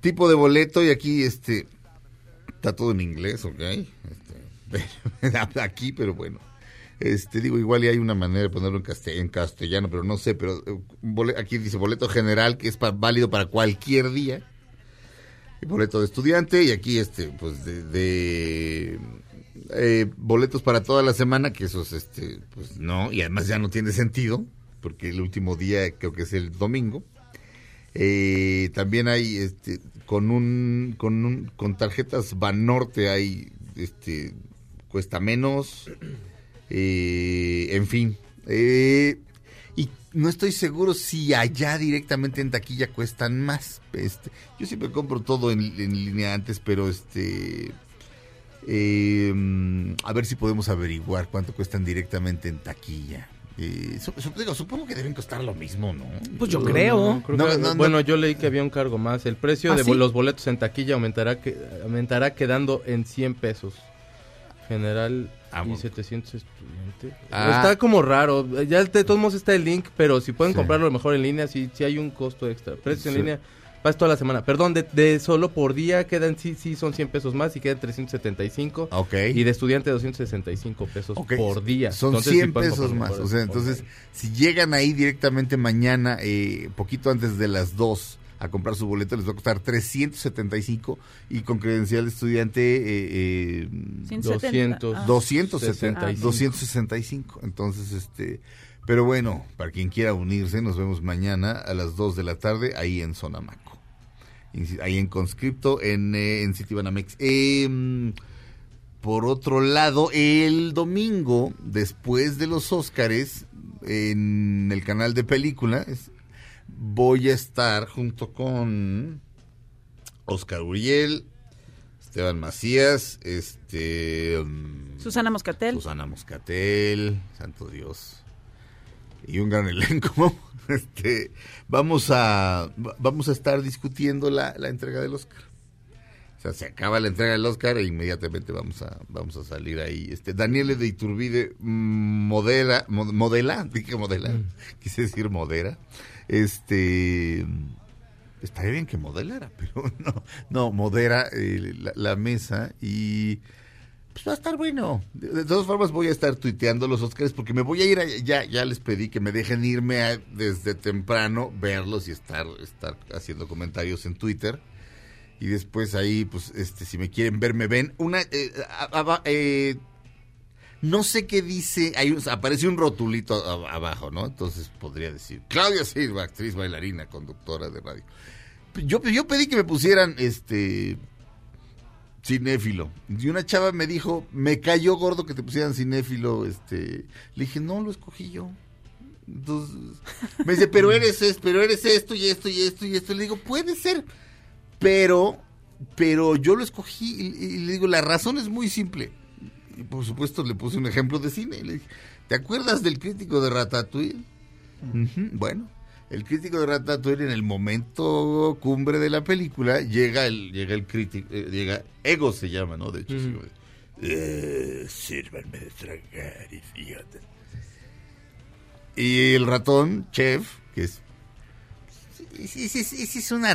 tipo de boleto y aquí este está todo en inglés, ¿ok? [LAUGHS] Aquí, pero bueno. Este, digo, igual y hay una manera de ponerlo en, caste- en castellano, pero no sé, pero eh, aquí dice boleto general que es pa- válido para cualquier día. Y boleto de estudiante y aquí este, pues de, de, eh, boletos para toda la semana, que esos, este, pues no, y además ya no tiene sentido, porque el último día creo que es el domingo. Eh, también hay, este, con un, con un, con tarjetas Banorte hay, este, cuesta menos, eh, en fin. Eh, y no estoy seguro si allá directamente en taquilla cuestan más. Este, yo siempre compro todo en, en línea antes, pero este, eh, a ver si podemos averiguar cuánto cuestan directamente en taquilla. Eh, digo, supongo que deben costar lo mismo, ¿no? pues yo creo. Creo No, que- no, no. bueno, yo leí que había un cargo más. El precio ¿Ah, de sí? los boletos en taquilla aumentará que aumentará quedando en 100 pesos. General Ah, y bueno. 700 estudiantes. Ah. Está como raro. Ya de todos modos está el link, pero si pueden Sí. comprarlo mejor en línea, sí, sí hay un costo extra. Precios en Sí. línea, vas toda la semana. Perdón, de, de solo por día quedan, sí, sí, son 100 pesos más y quedan 375. Ok. Y de estudiante 265 pesos por día. Son Entonces, sí 100 pueden pesos más. O sea, en- entonces, si llegan ahí directamente mañana, eh, poquito antes de las 2, a comprar su boleto, les va a costar 375 y con credencial de estudiante eh, eh, 170. 200. Ah. 270, 65. 265. Entonces, este, pero bueno, para quien quiera unirse, nos vemos mañana a las 2 de la tarde ahí en Sonamaco. Ahí en conscripto en, eh, en Citibanamex. Eh, por otro lado, el domingo, después de los Óscares, en el canal de películas, voy a estar junto con Oscar Uriel, Esteban Macías, este... mm, Susana Moscatel. Susana Moscatel, santo Dios. Y un gran elenco. [LAUGHS] Este, vamos a va- vamos a estar discutiendo la, la entrega del Oscar. O sea, se acaba la entrega del Oscar e inmediatamente vamos a vamos a salir ahí. Este Daniele de Iturbide mm, modela mo- modela, [LAUGHS] dije modela, quise decir modera. Este estaría bien que modelara, [LAUGHS] pero no, no modera eh, la, mesa y pues va a estar bueno. De, de todas formas voy a estar tuiteando los Oscars porque me voy a ir, a- ya ya les pedí que me dejen irme a- desde temprano, verlos y estar estar haciendo comentarios en Twitter. Y después ahí, pues, este, si me quieren ver, me ven. Una, eh, eh, no sé qué dice, hay aparece un rotulito abajo, ¿no? Entonces podría decir, Claudia Silva, actriz, bailarina, conductora de radio. Yo, pedí que me pusieran, este, cinéfilo. Y una chava me dijo, me cayó gordo que te pusieran cinéfilo, este, le dije, no, lo escogí yo. Entonces, me dice, pero eres, es, pero eres esto y esto y esto y esto. Le digo, puede ser, pero, pero yo lo escogí y le digo, la razón es muy simple. Y por supuesto le puse un ejemplo de cine. Le dije, ¿te acuerdas del crítico de Ratatouille? Bueno, el crítico de Ratatouille en el momento cumbre de la película llega el llega el crítico, eh, llega Ego se llama, ¿no? De hecho, de, "Eh, sírvanme de tragar, idiotas. Y el ratón, chef, que es... Es una...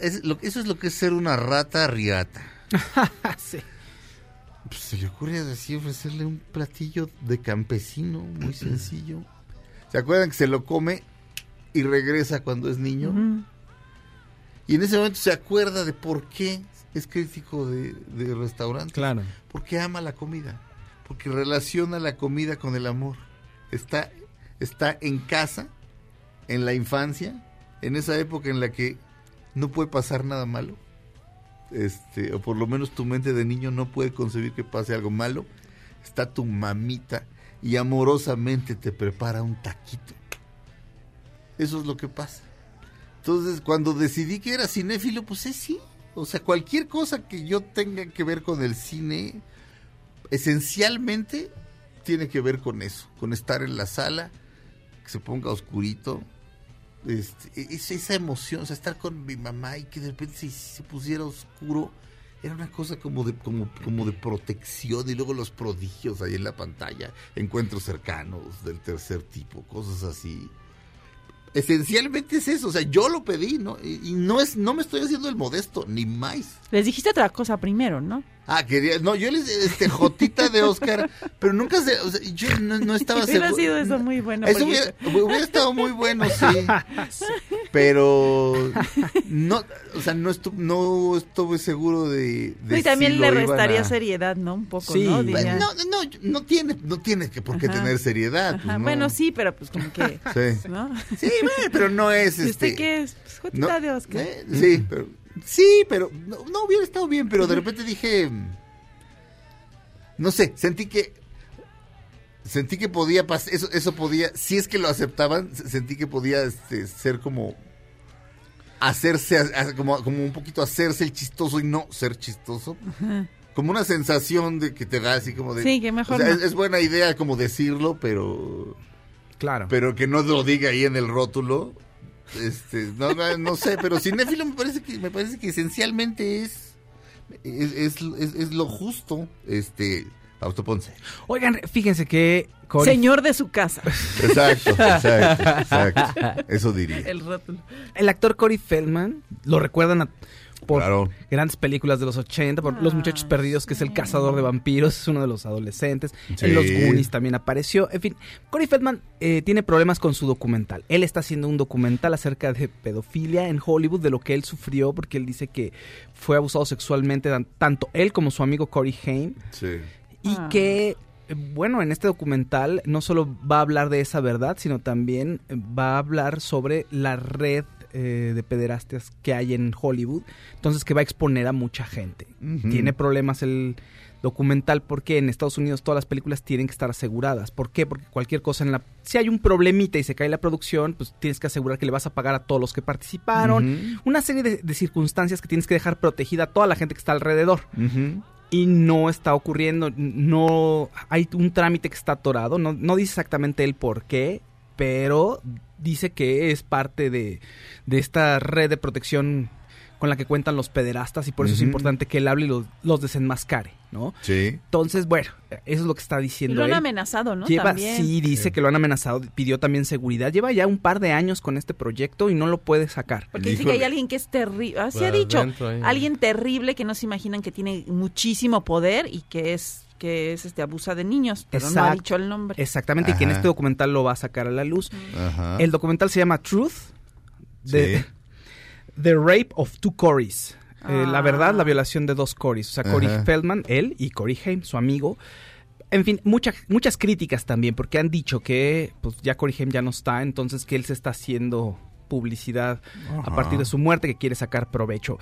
eso es lo que es ser una rata riata. [LAUGHS] sí. Pues se le ocurre así ofrecerle un platillo de campesino, muy [CLEARS THROAT] sencillo. ¿Se acuerdan que se lo come y regresa cuando es niño? Y en ese momento se acuerda de por qué es crítico de, de restaurantes. Claro. Porque ama la comida. Porque relaciona la comida con el amor. Está, está en casa, en la infancia, en esa época en la que no puede pasar nada malo. Este, o por lo menos tu mente de niño no puede concebir que pase algo malo. Está tu mamita y amorosamente te prepara un taquito. Eso es lo que pasa. Entonces, cuando decidí que era cinéfilo, pues es sí. O sea, cualquier cosa que yo tenga que ver con el cine, esencialmente tiene que ver con eso, con estar en la sala, que se ponga oscurito, este, e- es- esa emoción, o sea, estar con mi mamá y que de repente se, se pusiera oscuro, era una cosa como de, como, como de protección y luego los prodigios ahí en la pantalla, encuentros cercanos del tercer tipo, cosas así. Esencialmente es eso, o sea, yo lo pedí, ¿no? Y, y no es, no me estoy haciendo el modesto, ni más. Les dijiste otra cosa primero, ¿no? Ah, quería, no, yo les, este, Jotita de Oscar, pero nunca se, o sea, yo no, no estaba Hubiera seguro. sido eso muy bueno. Eso hubiera, hubiera estado muy bueno, sí. Pero no, o sea, no estuve, no estuve seguro de, de y también si le restaría a- seriedad, ¿no? Un poco, Sí. ¿no? Diría- No, no, no tiene, no tiene que por qué Ajá. tener seriedad. pues, no. Bueno, sí, pero pues como que... Sí. ¿No? Sí, bueno, pero no es ¿Y este. usted qué es? Pues, Jotita no, de Oscar. eh, sí, pero sí, pero no, no hubiera estado bien, pero de repente dije no sé, sentí que sentí que podía pasar eso eso podía, si es que lo aceptaban, sentí que podía este, ser como hacerse como como un poquito hacerse el chistoso y no ser chistoso. Como una sensación de que te da así como de Sí, que mejor o sea, no. es, es buena idea como decirlo, pero Claro. pero que no lo diga ahí en el rótulo. Este, no, no, no sé, pero cinéfilo me parece que me parece que esencialmente es es, es, es- es lo justo, este, Fausto Ponce. Oigan, fíjense que Cory- Señor de su casa. Exacto, [LAUGHS] exacto, exacto. Eso diría. El rótulo. el actor Corey Feldman, lo recuerdan a- por Claro. grandes películas de los 80, por Los Muchachos Ah, Perdidos, que es el cazador de vampiros, es uno de los adolescentes. Sí. En Los Goonies también apareció. En fin, Corey Feldman eh, tiene problemas con su documental. Él está haciendo un documental acerca de pedofilia en Hollywood, de lo que él sufrió, porque él dice que fue abusado sexualmente tan- tanto él como su amigo Corey Haim. Sí. Y Ah. que, eh, bueno, en este documental no solo va a hablar de esa verdad, sino también va a hablar sobre la red eh, de pederastias que hay en Hollywood. Entonces que va a exponer a mucha gente. Tiene problemas el documental porque en Estados Unidos todas las películas tienen que estar aseguradas. ¿Por qué? Porque cualquier cosa en la... Si hay un problemita y se cae la producción, pues tienes que asegurar que le vas a pagar a todos los que participaron. Una serie de, de circunstancias que tienes que dejar protegida a toda la gente que está alrededor y no está ocurriendo, no hay un trámite que está atorado, no, no dice exactamente el por qué, pero dice que es parte de, de esta red de protección con la que cuentan los pederastas y por eso es importante que él hable y los, los desenmascare, ¿no? Sí. Entonces, bueno, eso es lo que está Y diciendo lo han él. amenazado, ¿no? Lleva, También. sí, dice que lo han amenazado, pidió también seguridad. Lleva ya un par de años con este proyecto y no lo puede sacar. Porque dice que hay alguien que es terrible. Así Para ha dicho. Alguien terrible que no se imaginan que tiene muchísimo poder y que es que es este abusa de niños, pero no ha dicho el nombre. Exactamente, y que en este documental lo va a sacar a la luz. Ajá. El documental se llama Truth, Sí. [LAUGHS] The Rape of Two Corys. Eh, la Ah. verdad, la violación de dos Corys. O sea, Corey Ajá. Feldman, él, y Corey Haim, su amigo. En fin, muchas muchas críticas también, porque han dicho que pues ya Corey Haim ya no está, entonces que él se está haciendo publicidad a partir de su muerte, que quiere sacar provecho.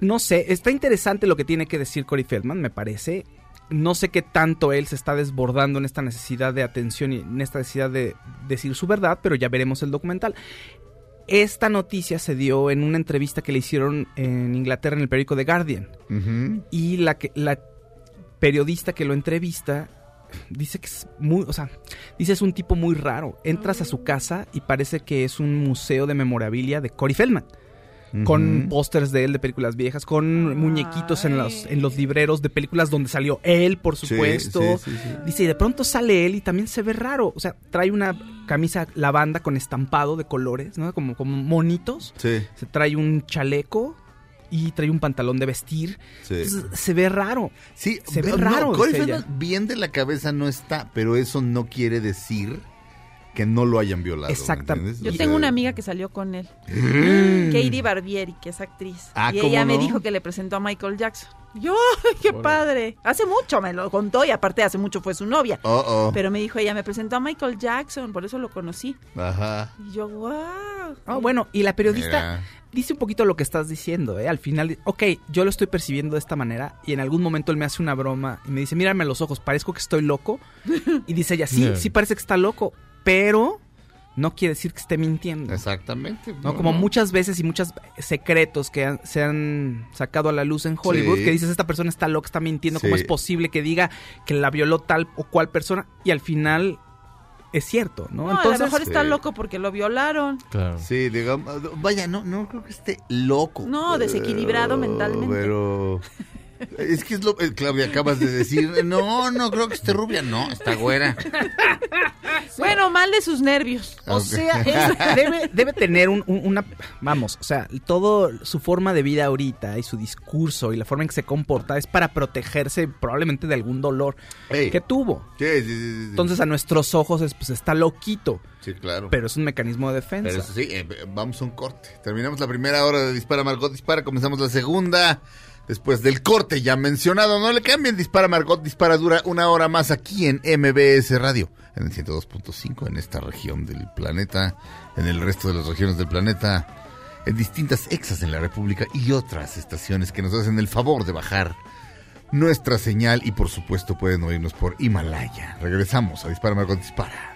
No sé, está interesante lo que tiene que decir Corey Feldman, me parece. No sé qué tanto él se está desbordando en esta necesidad de atención y en esta necesidad de decir su verdad, pero ya veremos el documental. Esta noticia se dio en una entrevista que le hicieron en Inglaterra en el periódico The Guardian. Y la, que, la periodista que lo entrevista dice que es muy, o sea, dice es un tipo muy raro. Entras a su casa y parece que es un museo de memorabilia de Corey Feldman. Con pósters de él de películas viejas, con muñequitos en los, en los libreros de películas donde salió él, por supuesto. sí, sí, sí. Dice, y de pronto sale él y también se ve raro. O sea, trae una camisa lavanda con estampado de colores, ¿no? Como, como monitos. Sí, Se trae un chaleco y trae un pantalón de vestir. sí. Entonces, se ve raro. Sí, Se ve no, raro, Corey bien de la cabeza no está, pero eso no quiere decir que no lo hayan violado. ¿me Exactamente. entiendes? Yo O tengo sea, una amiga que salió con él. [GASPS] Katie Barbieri, que es actriz. Ah, y ¿cómo ella me dijo que le presentó a Michael Jackson. Yo, ¡ay, qué padre! Hace mucho me lo contó y aparte hace mucho fue su novia. Oh, oh. Pero me dijo ella, me presentó a Michael Jackson, por eso lo conocí. Ajá. Y yo, wow. Ah, bueno, y la periodista Mira. dice un poquito lo que estás diciendo, ¿eh? Al final, ok, yo lo estoy percibiendo de esta manera y en algún momento él me hace una broma y me dice, mírame a los ojos, parezco que estoy loco. [LAUGHS] Y dice ella, sí, Yeah. sí parece que está loco, pero no quiere decir que esté mintiendo. Exactamente. ¿no? Como muchas veces y muchos secretos que han- se han sacado a la luz en Hollywood, Sí. que dices, esta persona está loca, está mintiendo, ¿cómo es posible que diga que la violó tal o cual persona? Y al final es cierto, ¿no? No, a lo mejor está Sí. loco porque lo violaron. Claro. Sí, digamos, vaya, no, no creo que esté loco. No, desequilibrado mentalmente. Pero es que es lo, eh, Claudia, acabas de decir, no, no creo que esté rubia, no, está güera. [LAUGHS] Bueno, mal de sus nervios. O sea, es- [LAUGHS] debe, debe tener un- un- una... Vamos, o sea, todo su forma de vida ahorita y su discurso y la forma en que se comporta es para protegerse probablemente de algún dolor que tuvo. Sí, sí, sí, sí. Entonces a nuestros ojos es, pues está loquito, sí, claro. pero es un mecanismo de defensa. Pero eso sí, eh, vamos a un corte. Terminamos la primera hora de Dispara Margot Dispara, comenzamos la segunda. Después del corte ya mencionado, no le cambien, Dispara Margot Dispara dura una hora más aquí en MBS Radio, en el 102.5 en esta región del planeta, en el resto de las regiones del planeta, en distintas exas en la República y otras estaciones que nos hacen el favor de bajar nuestra señal y por supuesto pueden oírnos por Himalaya. Regresamos a Dispara Margot Dispara.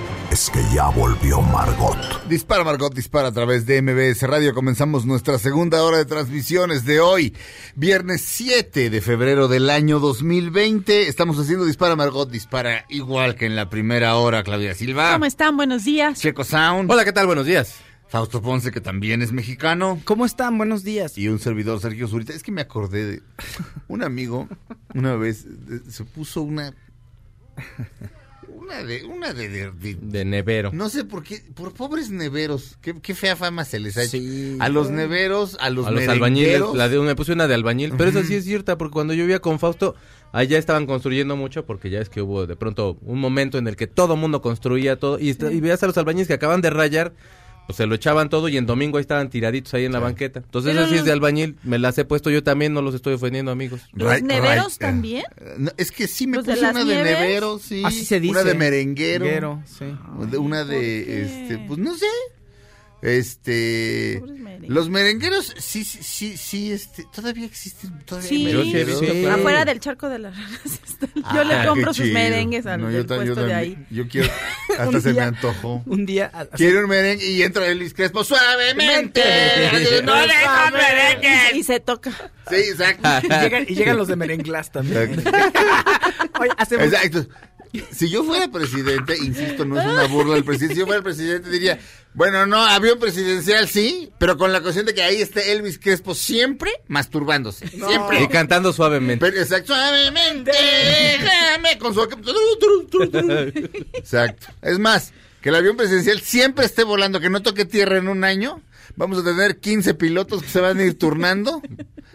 es que ya volvió Margot. Dispara Margot, dispara a través de MBS Radio. Comenzamos nuestra segunda hora de transmisiones de hoy, viernes 7 de febrero del año 2020. Estamos haciendo Dispara Margot, dispara igual que en la primera hora, Claudia Silva. ¿Cómo están? Buenos días. Checo Sound. Hola, ¿qué tal? Buenos días. Fausto Ponce, que también es mexicano. ¿Cómo están? Buenos días. Y un servidor, Sergio Zurita. Es que me acordé de un amigo, una vez, se puso una... Una de... Una de- de- de De nevero. No sé por qué, por pobres neveros, qué, qué fea fama se les ha hecho. Sí. A los neveros, a los, a los albañiles, la de, me puse una de albañil, pero esa sí es cierta, porque cuando yo vivía con Fausto, allá estaban construyendo mucho, porque ya es que hubo de pronto un momento en el que todo mundo construía todo, y, esta- y veías a los albañiles que acaban de rayar, pues se lo echaban todo, y en domingo ahí estaban tiraditos ahí en la banqueta. Entonces Pero así es los- de albañil, me las he puesto yo también, no los estoy ofendiendo, amigos. ¿Los Ray- neveros también? eh, no, es que sí me ¿Los de puse las una nieves? de nevero, sí. Así se dice. Una de merenguero. Merenguero, sí. de- Una de, este, pues no sé. Este, los merengueros, sí, sí, sí, sí, este, todavía existen, todavía Sí. Sí merengueros. Sí. claro. Afuera del charco de las ranas. está- Yo Ah, le compro sus merengues al No, yo ta- yo puesto de también. ahí. Yo quiero, [LAUGHS] hasta se me antojó. Un día... Quiero un merengue y entra Elvis Crespo suavemente. [LAUGHS] no dejas merengue. Y se toca. Sí, exacto. y, llegan, y llegan los de Merenglás también. [LAUGHS] Oye, hacemos... Exacto. Si yo fuera presidente, insisto, no es una burla del presidente, si yo fuera el presidente diría, bueno, no, avión presidencial sí, pero con la cuestión de que ahí esté Elvis Crespo siempre masturbándose. Siempre. Y cantando suavemente. Pero, exacto, suavemente, déjame con su... Exacto. Es más, que el avión presidencial siempre esté volando, que no toque tierra en un año. Vamos a tener 15 pilotos que se van a ir turnando.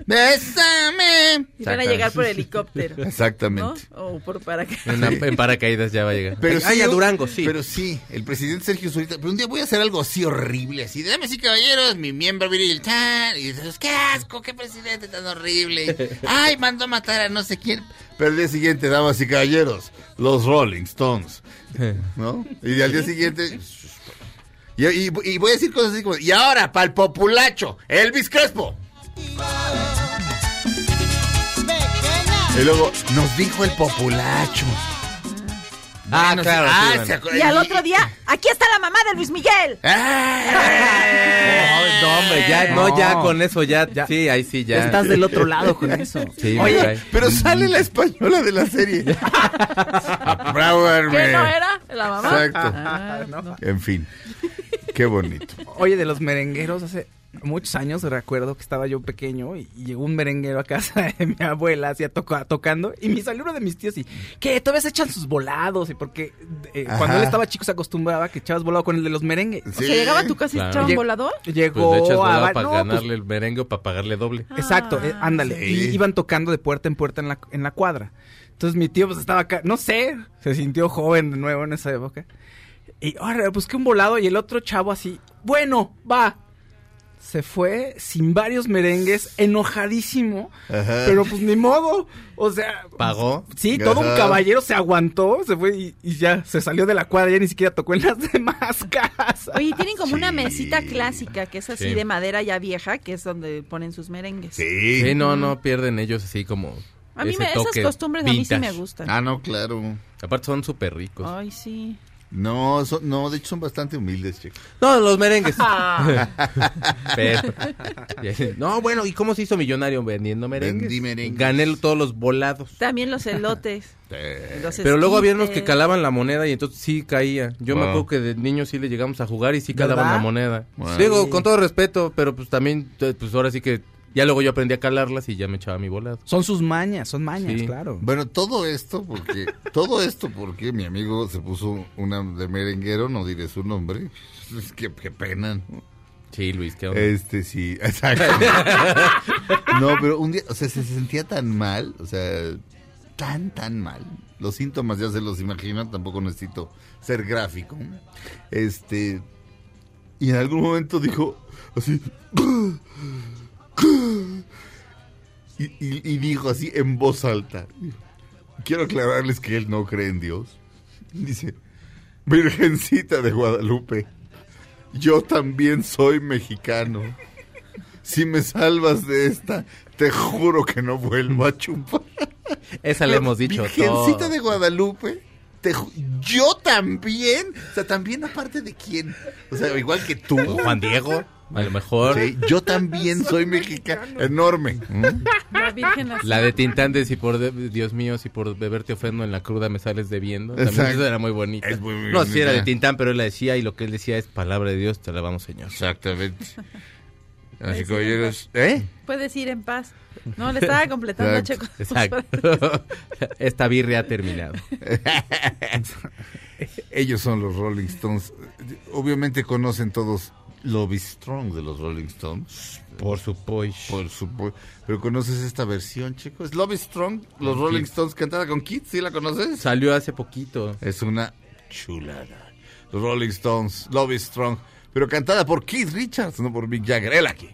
Bésame. Y van a llegar por helicóptero. [LAUGHS] ¿No? Exactamente. O por para que. En, en paracaídas ya va a llegar. Pero Ay, sí, a Durango, sí. Pero sí, el presidente Sergio Zurita. Pero un día voy a hacer algo así horrible, así. Dame sí, caballeros, mi miembro viril. tan", Y dices, qué asco, qué presidente tan horrible. Ay, mandó a matar a no sé quién. Pero el día siguiente, damas y caballeros, los Rolling Stones. ¿No? Y al día siguiente. Y, y- y voy a decir cosas así como, y ahora, para el populacho, Elvis Crespo. Y luego, nos dijo el populacho. Ah, Bueno, claro. ah, sí, se bueno. acuerdan. Y al otro día, aquí está la mamá de Luis Miguel. [LAUGHS] ¡Ah! No, hombre, ya, no, No. ya con eso, ya, Ya. sí, ahí sí, ya. Estás del otro lado con eso. [LAUGHS] Sí, Oye, pero sale la española de la serie. [LAUGHS] Bravo, ¿Qué no era? ¿La mamá? Exacto. Ah, no. En fin, qué bonito. Oye, de los merengueros, hace muchos años recuerdo que estaba yo pequeño y, y llegó un merenguero a casa de mi abuela, así a toca- tocando, y me salió uno de mis tíos y, ¿qué? Todavía se echan sus volados, y porque eh, cuando él estaba chico se acostumbraba que echabas volado con el de los merengues. O sea, llegaba a tu casa y Claro. echaba un Lleg- volador. Llegó Pues echas a... volado va- para no, pues, ganarle el merengue o para pagarle doble. Exacto, eh, ándale. Sí. Y iban tocando de puerta en puerta en la, en la cuadra. Entonces mi tío pues estaba acá, no sé, se sintió joven de nuevo en esa época. Y ahora busqué un volado y el otro chavo así, bueno, va. Se fue sin varios merengues, enojadísimo, Ajá. pero pues ni modo. O sea, Pagó. sí, todo un caballero se aguantó, se fue y, y ya se salió de la cuadra, ya ni siquiera tocó en las [LAUGHS] demás casas. Oye, tienen como una mesita clásica que es así Sí. de madera ya vieja, que es donde ponen sus merengues. Sí. Sí, no, no pierden ellos así como. A mí ese me, esas toque costumbres a mí sí me gustan. Ah, no, claro. Aparte son súper ricos. Ay, sí. No, son- no, de hecho son bastante humildes, chicos. No, los merengues. [LAUGHS] Pero- [LAUGHS] no, bueno, ¿y cómo se hizo millonario vendiendo merengues? Vendí merengues. Gané todos los volados. También los elotes. [LAUGHS] Los Pero luego había unos que calaban la moneda y entonces sí caía. Yo me acuerdo que de niños sí le llegamos a jugar y sí ¿Verdad? calaban la moneda. Wow. Digo, con todo respeto, pero pues también, eh, pues ahora sí que ya luego yo aprendí a calarlas y ya me echaba mi volado. Son sus mañas, son mañas, Sí. claro. Bueno, todo esto porque [LAUGHS] todo esto porque mi amigo se puso una de merenguero, no diré su nombre. Es que qué pena. ¿no? Sí, Luis, qué onda. Este sí, [LAUGHS] exacto. No, pero un día, o sea, se sentía tan mal, o sea, tan tan mal. Los síntomas ya se los imaginan, tampoco necesito ser gráfico. Este y en algún momento dijo así y, y- y dijo así en voz alta. Quiero aclararles que él no cree en Dios. Dice, Virgencita de Guadalupe, yo también soy mexicano. Si me salvas de esta, te juro que no vuelvo a chupar. Esa le hemos dicho Virgencita todo. de Guadalupe, te yo también. O sea, también aparte de quién. O sea, igual que tú. O Juan Diego, a lo mejor. Sí, yo también [LAUGHS] soy mexicano. Enorme. La Virgen así. La de Tintán de si por de- Dios mío, si por beberte ofendo en la cruda me sales debiendo. También Exacto. esa era muy bonita. Es muy no, sí era de. Tintán, pero él la decía y lo que él decía es palabra de Dios, te la vamos, Señor. Exactamente. Así oyeras, ¿eh? Puedes ir en paz. No, le estaba completando a Checo. Exacto. [LAUGHS] Esta birria ha terminado. [LAUGHS] Ellos son los Rolling Stones. Obviamente conocen todos Lobby Strong de los Rolling Stones. Por supuesto. Por supuesto. Pero conoces esta versión, chicos. Lobby Strong, los Con Rolling Kids. Stones cantada con Kids, ¿sí la conoces? Salió hace poquito. Es una chulada. Los Rolling Stones, Lobby Strong, pero cantada por Keith Richards, no por Mick Jagger. Él aquí.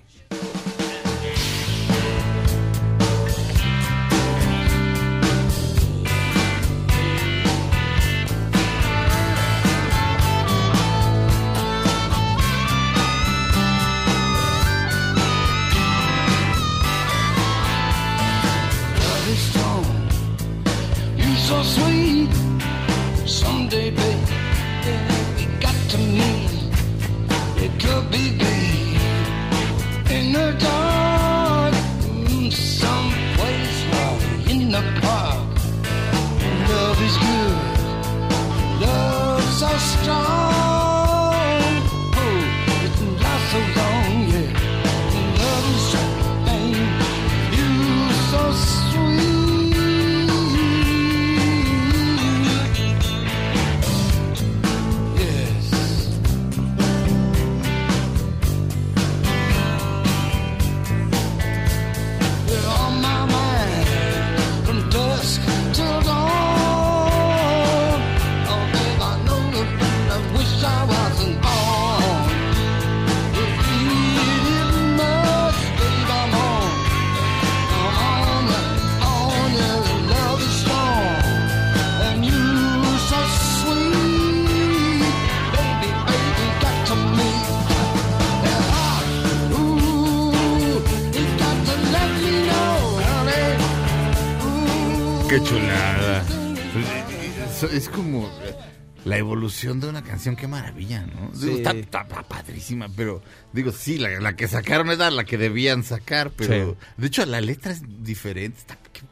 De una canción, qué maravilla, ¿no? Sí. está, está- está padrísima, pero digo, sí, la, la que sacaron era la que debían sacar, pero de hecho la letra es diferente. Está, qué,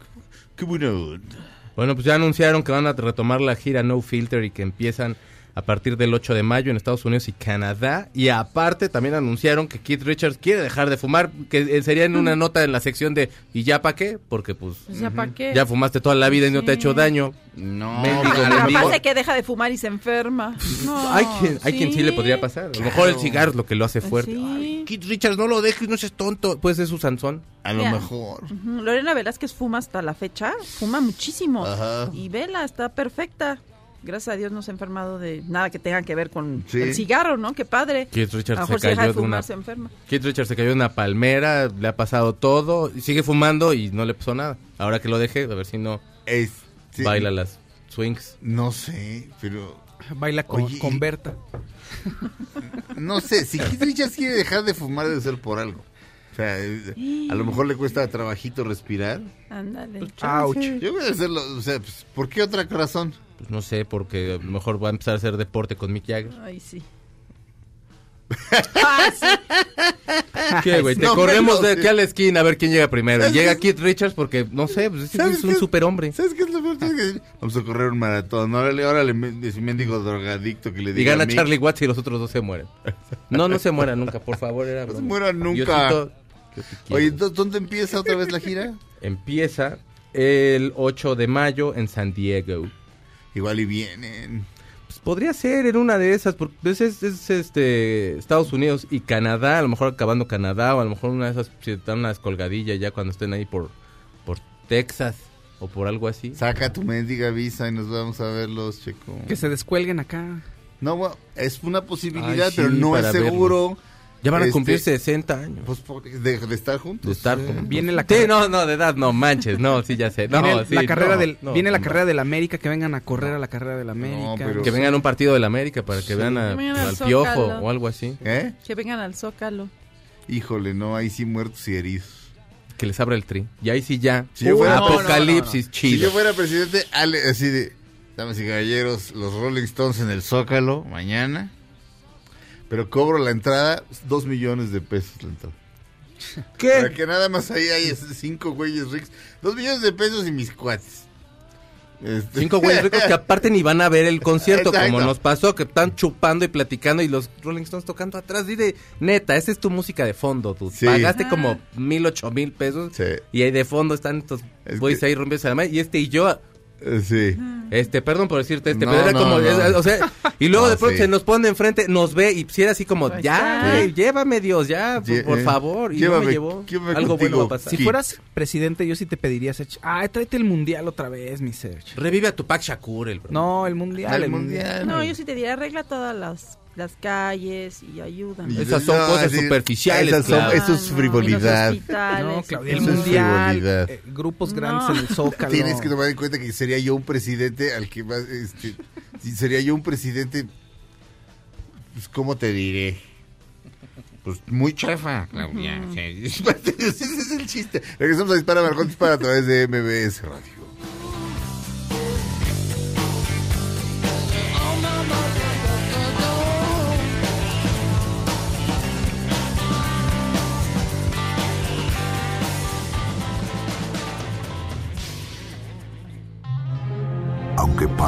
qué buena onda. Bueno, pues ya anunciaron que van a retomar la gira No Filter y que empiezan a partir del 8 de mayo en Estados Unidos y Canadá. Y aparte también anunciaron que Keith Richards quiere dejar de fumar, que eh, sería en una nota en la sección de ¿y ya para qué? Porque pues Pues ya para qué. ya fumaste toda la vida y no te ha hecho daño. No, Mendigo, pero- Capaz de que deja de fumar y se enferma. No, Hay quien, hay quien sí le podría pasar. A lo mejor el cigarro es lo que lo hace fuerte. Sí. Ay, Keith Richards, no lo dejes, no seas tonto. Puede ser su Sansón. a lo Mira. mejor. Ujú, Lorena Velázquez fuma hasta la fecha, fuma muchísimo. Ajá. Y Vela está perfecta. Gracias a Dios no se ha enfermado de nada que tenga que ver con Sí. el cigarro, ¿no? Qué padre. Keith Richards se cayó de una- se enferma. Keith Richards se cayó de una palmera, le ha pasado todo, y sigue fumando y no le pasó nada. Ahora que lo deje, a ver si no Este, baila las swings. No sé, pero Baila con, Oye, con Berta. [LAUGHS] no sé, si Keith Richards quiere dejar de fumar debe ser por algo. O sea, a lo mejor le cuesta trabajito respirar. Ándale. Ouch. Yo voy a hacerlo, o sea, pues, ¿por qué otra razón? Pues no sé, porque a lo mejor va a empezar a hacer deporte con Mick Jagger. Ay, sí. [LAUGHS] Ah, sí. ¿Qué, güey? Te No corremos de aquí a la esquina a ver quién llega primero. Y ¿Sabes llega? Keith Richards porque, no sé, pues es, ¿Sabes es un superhombre. ¿Sabes qué es lo peor? Vamos a correr un maratón. Órale, órale, ese mendigo drogadicto que le Y diga gana a Charlie Watts y los otros dos se mueren. No, no se mueran nunca, por favor. Era [LAUGHS] No se mueran nunca. Diosito. Oye, ¿dónde empieza otra vez la gira? Empieza el 8 de mayo en San Diego. Igual y vienen. Pues podría ser en una de esas, porque pues, es, es, este Estados Unidos y Canadá, a lo mejor acabando Canadá, o a lo mejor una de esas si dan una descolgadilla ya cuando estén ahí por, por Texas o por algo así. Saca tu mendiga visa y nos vamos a verlos, checo. Que se descuelguen acá. No, bueno, es una posibilidad, Ay, sí, pero no es seguro. Ya van a Este, cumplir 60 años. Pues por- de, de estar juntos. de estar Sí. juntos. Viene la Sí, carrera- no, no, de edad, no manches, no, sí, ya sé. No, viene sí, la carrera no, del, no, viene la no. carrera del América, que vengan a correr a la carrera del América. pero- Que vengan a un partido del América para que vean a- al al piojo o algo así. ¿Eh? Que vengan al Zócalo. Híjole, no, ahí sí muertos y heridos. Que les abra el tri. Y ahí sí ya. Si yo fuera- Apocalipsis Si chido. yo fuera presidente, ale- así de, damas y caballeros, los Rolling Stones en el Zócalo mañana. Pero cobro la entrada, dos millones de pesos la entrada. Para que nada más ahí hay cinco güeyes ricos. Dos millones de pesos y mis cuates. Este- Cinco güeyes ricos que aparte ni van a ver el concierto, Exacto. como nos pasó, que están chupando y platicando y los Rolling Stones tocando atrás. Dile, neta, esa es tu música de fondo, tú. Sí. Pagaste Ah. como mil, ocho mil pesos Sí. y ahí de fondo están estos Es güeyes que- ahí rompiéndose la madre. Y este y yo, Sí. este, perdón por decirte este, No, pero era no, como, no. es- o sea, y luego [LAUGHS] No, de pronto sí. se nos pone enfrente, nos ve y si era así como, Pues ya, llévame Dios, ya, por, Lle- por eh, favor. Y no llévame, me llevó. Algo bueno va a pasar. Si fueras presidente, yo sí te pediría, Sergio. Ah, tráete el mundial otra vez, mi Sergio. Revive a Tupac Shakur, el bro. No, el mundial. El mundial. No, yo sí te diría, arregla todas las, las calles y ayuda. Y- Esas son cosas superficiales, esas son- eso es frivolidad. No, Claudia, el Eso es mundial, frivolidad. eh, grupos No. grandes en el [LAUGHS] Zócalo. Tienes que tomar en cuenta que sería yo un presidente al que más, este, si sería yo un presidente, pues, ¿cómo te diré? Pues muy chafa, Claudia. [LAUGHS] Ese es el chiste. Regresamos a Dispara Marcón Dispara a través de MBS Radio.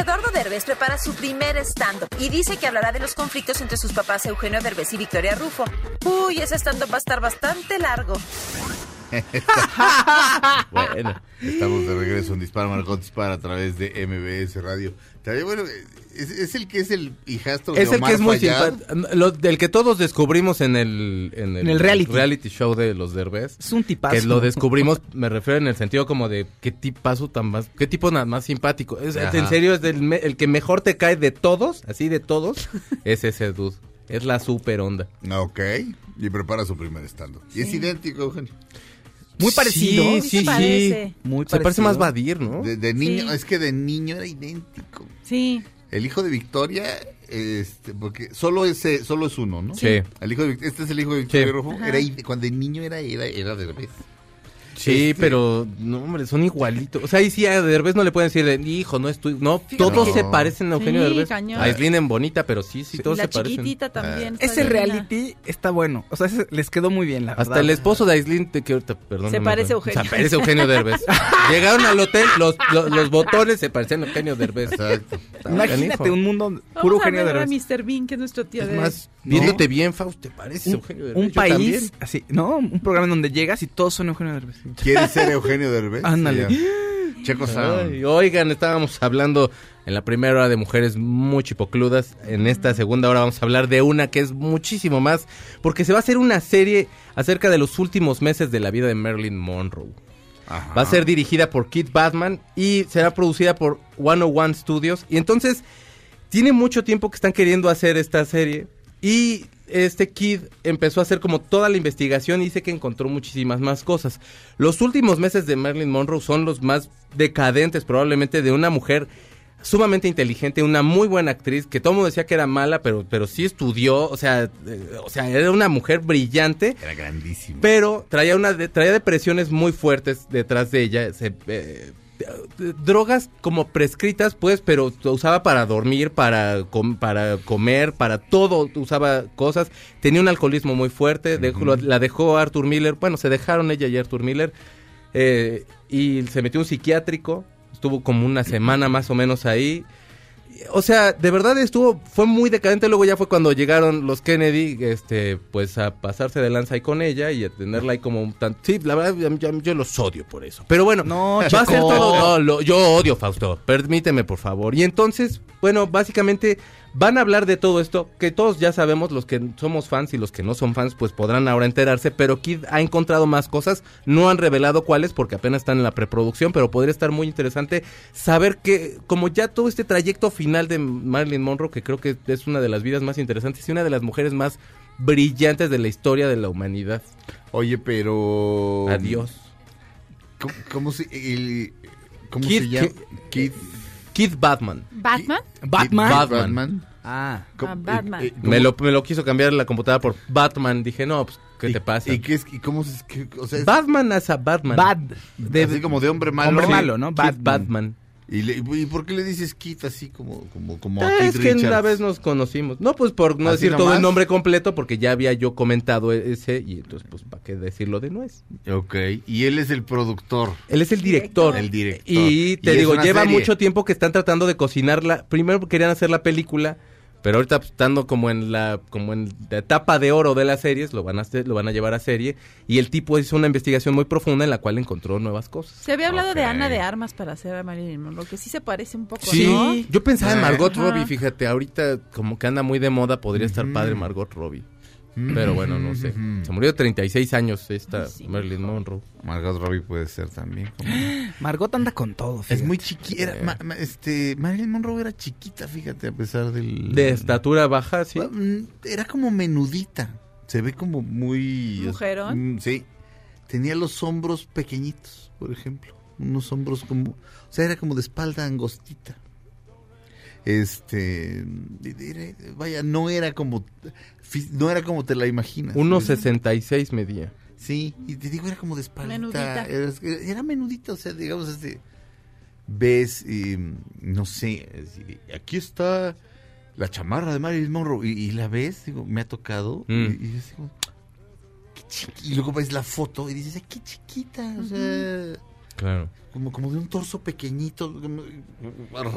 Eduardo Derbez prepara su primer stand-up y dice que hablará de los conflictos entre sus papás Eugenio Derbez y Victoria Rufo. Uy, ese stand-up va a estar bastante largo. Bueno. Estamos de regreso en Dispara Margot Dispara a través de MBS Radio. Bueno, es, es el que es el hijastro Es de el Omar que es muy simpático. Lo, del que todos descubrimos en el, en En el reality. show de los Derbez. Es un tipazo. Que lo descubrimos, me refiero en el sentido como de qué tipazo tan más, qué tipo nada más simpático. Es, en serio, es del el que mejor te cae de todos, así de todos, [LAUGHS] es ese dude. Es la super onda. Ok, y prepara su primer estando. Y es idéntico, Eugenio. Muy parecido. Sí, sí, sí. parece. Muy Se parece parecido. más Badir, ¿no? De, de niño, Sí. es que de niño era idéntico. Sí. El hijo de Victoria, este, porque solo ese, solo es uno, ¿no? Sí. El hijo de, este es el hijo de Victoria Sí. Rojo. Era, cuando de niño era, era, era de revés. Sí, Este- pero no, hombre, son igualitos. O sea, ahí sí a Derbez no le pueden decir, de, hijo, no es tu... No, todos No. se parecen a Eugenio Sí, Derbez. cañón. A Aislinn en bonita, pero sí, sí, todos la se parecen. chiquitita también. está Ese reality está bueno. O sea, ese les quedó muy bien, la Hasta verdad. el esposo de Aislinn, te ahorita, perdón. Se no parece a. Eugenio. Se parece a Eugenio Derbez. [LAUGHS] Llegaron al hotel, los, los, los botones se parecían a Eugenio Derbez. Exacto. Imagínate un mundo Vamos puro a Eugenio a Derbez. Mr. Bean, que es nuestro tío Es de... más, ¿No? viéndote bien, Faust, te pareces a Un, Eugenio Derbez. un país así, ¿no? Un programa en donde llegas y todos son Eugenio Derbez. ¿Quieres ser Eugenio Derbez? Ándale. Checo Sound. Ay, oigan, estábamos hablando en la primera hora de mujeres muy chipocludas. En esta segunda hora vamos a hablar de una que es muchísimo más, porque se va a hacer una serie acerca de los últimos meses de la vida de Marilyn Monroe. Ajá. Va a ser dirigida por Kid Batman y será producida por 101 Studios. Y entonces tiene mucho tiempo que están queriendo hacer esta serie. Y este Kid empezó a hacer como toda la investigación y dice que encontró muchísimas más cosas. Los últimos meses de Marilyn Monroe son los más decadentes probablemente de una mujer sumamente inteligente, una muy buena actriz, que todo el mundo decía que era mala, pero, pero sí estudió, o sea, eh, o sea, era una mujer brillante. Era grandísimo. Pero traía una de- traía depresiones muy fuertes detrás de ella. Se, eh, drogas como prescritas, pues, pero usaba para dormir, para, com- para comer, para todo. Usaba cosas. Tenía un alcoholismo muy fuerte. dejó- la dejó Arthur Miller. Bueno, se dejaron ella y Arthur Miller. eh, y se metió un psiquiátrico. Estuvo como una semana más o menos ahí. O sea, de verdad estuvo, fue muy decadente. Luego ya fue cuando llegaron los Kennedy, este, pues a pasarse de lanza ahí con ella y a tenerla ahí como un tan. Sí, la verdad, yo, yo- los odio por eso. Pero bueno, No, va a ser todo. No, lo- yo odio Fausto. Permíteme, por favor. Y entonces, bueno, básicamente van a hablar de todo esto que todos ya sabemos, los que somos fans y los que no son fans, pues podrán ahora enterarse. Pero Kid ha encontrado más cosas. No han revelado cuáles porque apenas están en la preproducción, pero podría estar muy interesante saber que, como ya todo este trayecto final de Marilyn Monroe, que creo que es una de las vidas más interesantes y una de las mujeres más brillantes de la historia de la humanidad. Oye, pero... Adiós. ¿Cómo, cómo se, el- cómo Kid- se llama? Kid- Kid, Kid Batman. ¿Batman? ¿Batman? Batman. Batman. Ah. ¿Cómo- Ah, Batman. eh, eh, Me lo, me lo quiso cambiar la computadora por Batman. Dije, no, pues, ¿qué te pasa? ¿Y qué es? ¿Y cómo se qué- o sea, es Batman as a Batman. Bad. así como de hombre malo? Hombre Sí. malo, ¿no? Kid Batman. Batman. ¿Y, le- y por qué le dices Kid así como, como, como a Ah, es que Richards? una vez nos conocimos. No, pues por no ¿Así decir todo el nombre completo, porque ya había yo comentado e- ese, y entonces, pues, ¿para qué decirlo de nuez? Ok, y él es el productor. Él es el director. El director. Y te Y digo, lleva serie. mucho tiempo que están tratando de cocinarla. Primero querían hacer la película, pero ahorita pues, estando como en la como en la etapa de oro de las series, lo van a hacer, lo van a llevar a serie y el tipo hizo una investigación muy profunda en la cual encontró nuevas cosas. Se había hablado de. Ana de Armas para hacer a Marilyn Monroe, que sí se parece un poco, Sí, ¿no? yo pensaba en Margot Ajá. Robbie, fíjate, ahorita como que anda muy de moda, podría estar padre Margot Robbie. Pero bueno, no sé. Se murió de 36 años esta sí, Marilyn Monroe. Margot Robbie puede ser también. [GASPS] Margot anda con todo. Es muy chiquita. este, Marilyn Monroe era chiquita, fíjate, a pesar del... De estatura baja, sí. Mm, Era como menudita. Se ve como muy... ¿Mujerón? Mm, Sí. Tenía los hombros pequeñitos, por ejemplo. Unos hombros como... O sea, era como de espalda angostita. Este... vaya, no era como... No era como te la imaginas. 1.66 medía. Sí, y te digo, era como de espalda. Menudita. Era, era menudita, o sea, digamos, este. Ves, y, no sé, aquí está la chamarra de Marilyn Monroe, y, y la ves, digo, me ha tocado, Mm. y, y es como, qué y luego ves la foto y dices, "Ay, qué chiquita, o sea. Claro. Como, como de un torso pequeñito,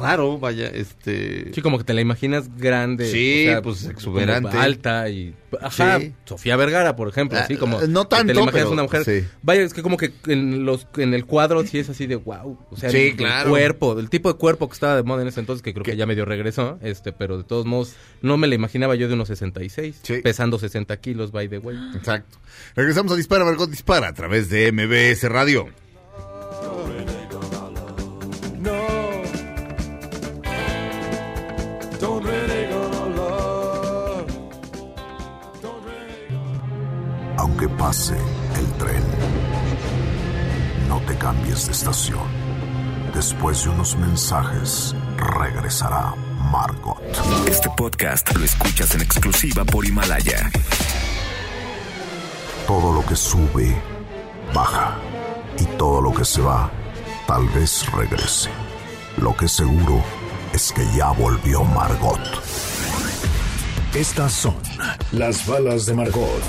raro, vaya, este... Sí, como que te la imaginas grande. Sí, o sea, pues, exuberante. Alta y... Ajá, Sí. Sofía Vergara, por ejemplo, Ah, así como... no que tanto, Te la imaginas pero una mujer... sí. Vaya, es que como que en, los, en el cuadro sí es así de wow. O sea, Sí, el, el claro. cuerpo, el tipo de cuerpo que estaba de moda en ese entonces, que creo que ya medio regresó, este, pero de todos modos, no me la imaginaba yo de unos 66, Sí. pesando 60 kilos, by the way. Exacto. Regresamos a Dispara, Margot Dispara a través de MBS Radio. Aunque pase el tren, no te cambies de estación. Después de unos mensajes, regresará Margot. Este podcast lo escuchas en exclusiva por Himalaya. Todo lo que sube, baja. Y todo lo que se va, tal vez regrese. Lo que seguro es que ya volvió Margot. Estas son las balas de Margot.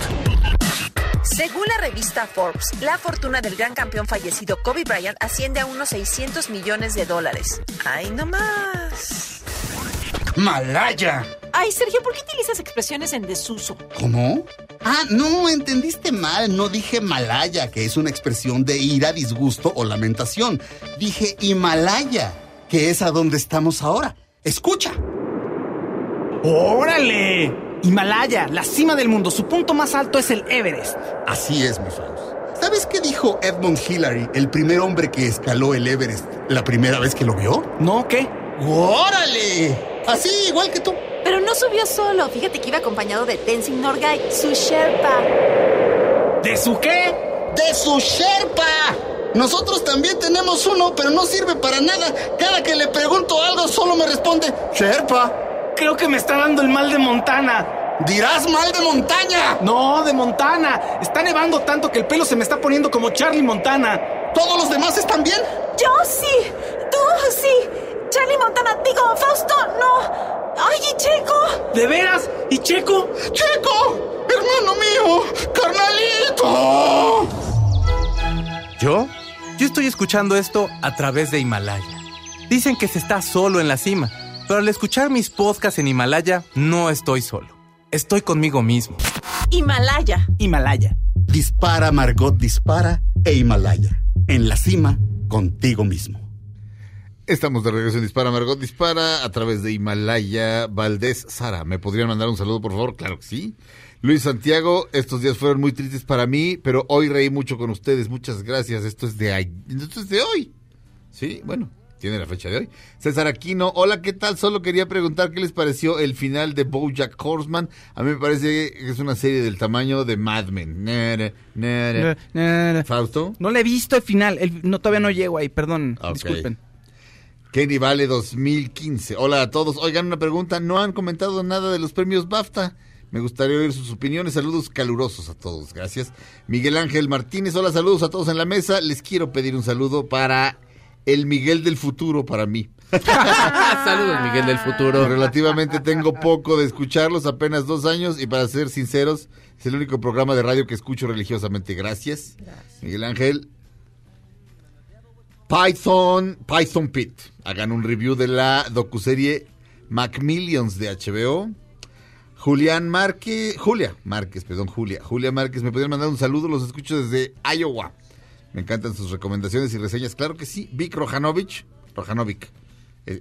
Según la revista Forbes, la fortuna del gran campeón fallecido Kobe Bryant asciende a unos 600 millones de dólares. ¡Ay, no más! Malaya. Ay, Sergio, ¿por qué utilizas expresiones en desuso? ¿Cómo? Ah, no, entendiste mal. No dije Malaya, que es una expresión de ira, disgusto o lamentación. Dije Himalaya, que es a donde estamos ahora. Escucha. ¡Órale! Himalaya, la cima del mundo. Su punto más alto es el Everest. Así es, mi Faust. ¿Sabes qué dijo Edmund Hillary, el primer hombre que escaló el Everest, la primera vez que lo vio? ¿No? ¿Qué? ¡Órale! Así, igual que tú. Pero no subió solo. Fíjate que iba acompañado de Tenzin Norgay, su Sherpa. ¿De su qué? ¡De su Sherpa! Nosotros también tenemos uno, pero no sirve para nada. Cada que le pregunto algo, solo me responde Sherpa. Creo que me está dando el mal de Montana. Dirás mal de montaña. No, de Montana. Está nevando tanto que el pelo se me está poniendo como Charlie Montana. ¿Todos los demás están bien? Yo sí. Tú sí. Charlie Montana, digo, Fausto, no. Ay, y Checo. ¿De veras? ¿Y Checo? ¡Checo! ¡Hermano mío! ¡Carnalito! ¿Yo? Yo estoy escuchando esto a través de Himalaya. Dicen que se está solo en la cima, pero al escuchar mis podcasts en Himalaya, no estoy solo. Estoy conmigo mismo. Himalaya. Himalaya. Dispara, Margot, dispara e Himalaya. En la cima, contigo mismo. Estamos de regreso en Dispara, Margot Dispara a través de Himalaya Valdés. Sara, ¿me podrían mandar un saludo, por favor? Claro que sí. Luis Santiago, estos días fueron muy tristes para mí, pero hoy reí mucho con ustedes. Muchas gracias. Esto es de, esto es de hoy. Sí, bueno, tiene la fecha de hoy. César Aquino, hola, ¿qué tal? Solo quería preguntar qué les pareció el final de Bojack Horseman. A mí me parece que es una serie del tamaño de Mad Men. Nere, nere. Fausto. No le he visto el final. El- no, todavía no llego ahí, perdón. Ok. Disculpen. Kenny Vale 2015. Hola a todos. Oigan, una pregunta. No han comentado nada de los premios BAFTA. Me gustaría oír sus opiniones. Saludos calurosos a todos. Gracias. Miguel Ángel Martínez. Hola, saludos a todos en la mesa. Les quiero pedir un saludo para el Miguel del futuro, para mí. [LAUGHS] Saludos, Miguel del futuro. Relativamente tengo poco de escucharlos, apenas dos años, y para ser sinceros, es el único programa de radio que escucho religiosamente. Gracias. Miguel Ángel. Python, Python Pit. Hagan un review de la docuserie Macmillions de HBO. Julián Márquez, Julia Márquez, perdón, Julia, Julia Márquez, me podrían mandar un saludo, los escucho desde Iowa. Me encantan sus recomendaciones y reseñas, claro que sí. Vic Rojanovic, e-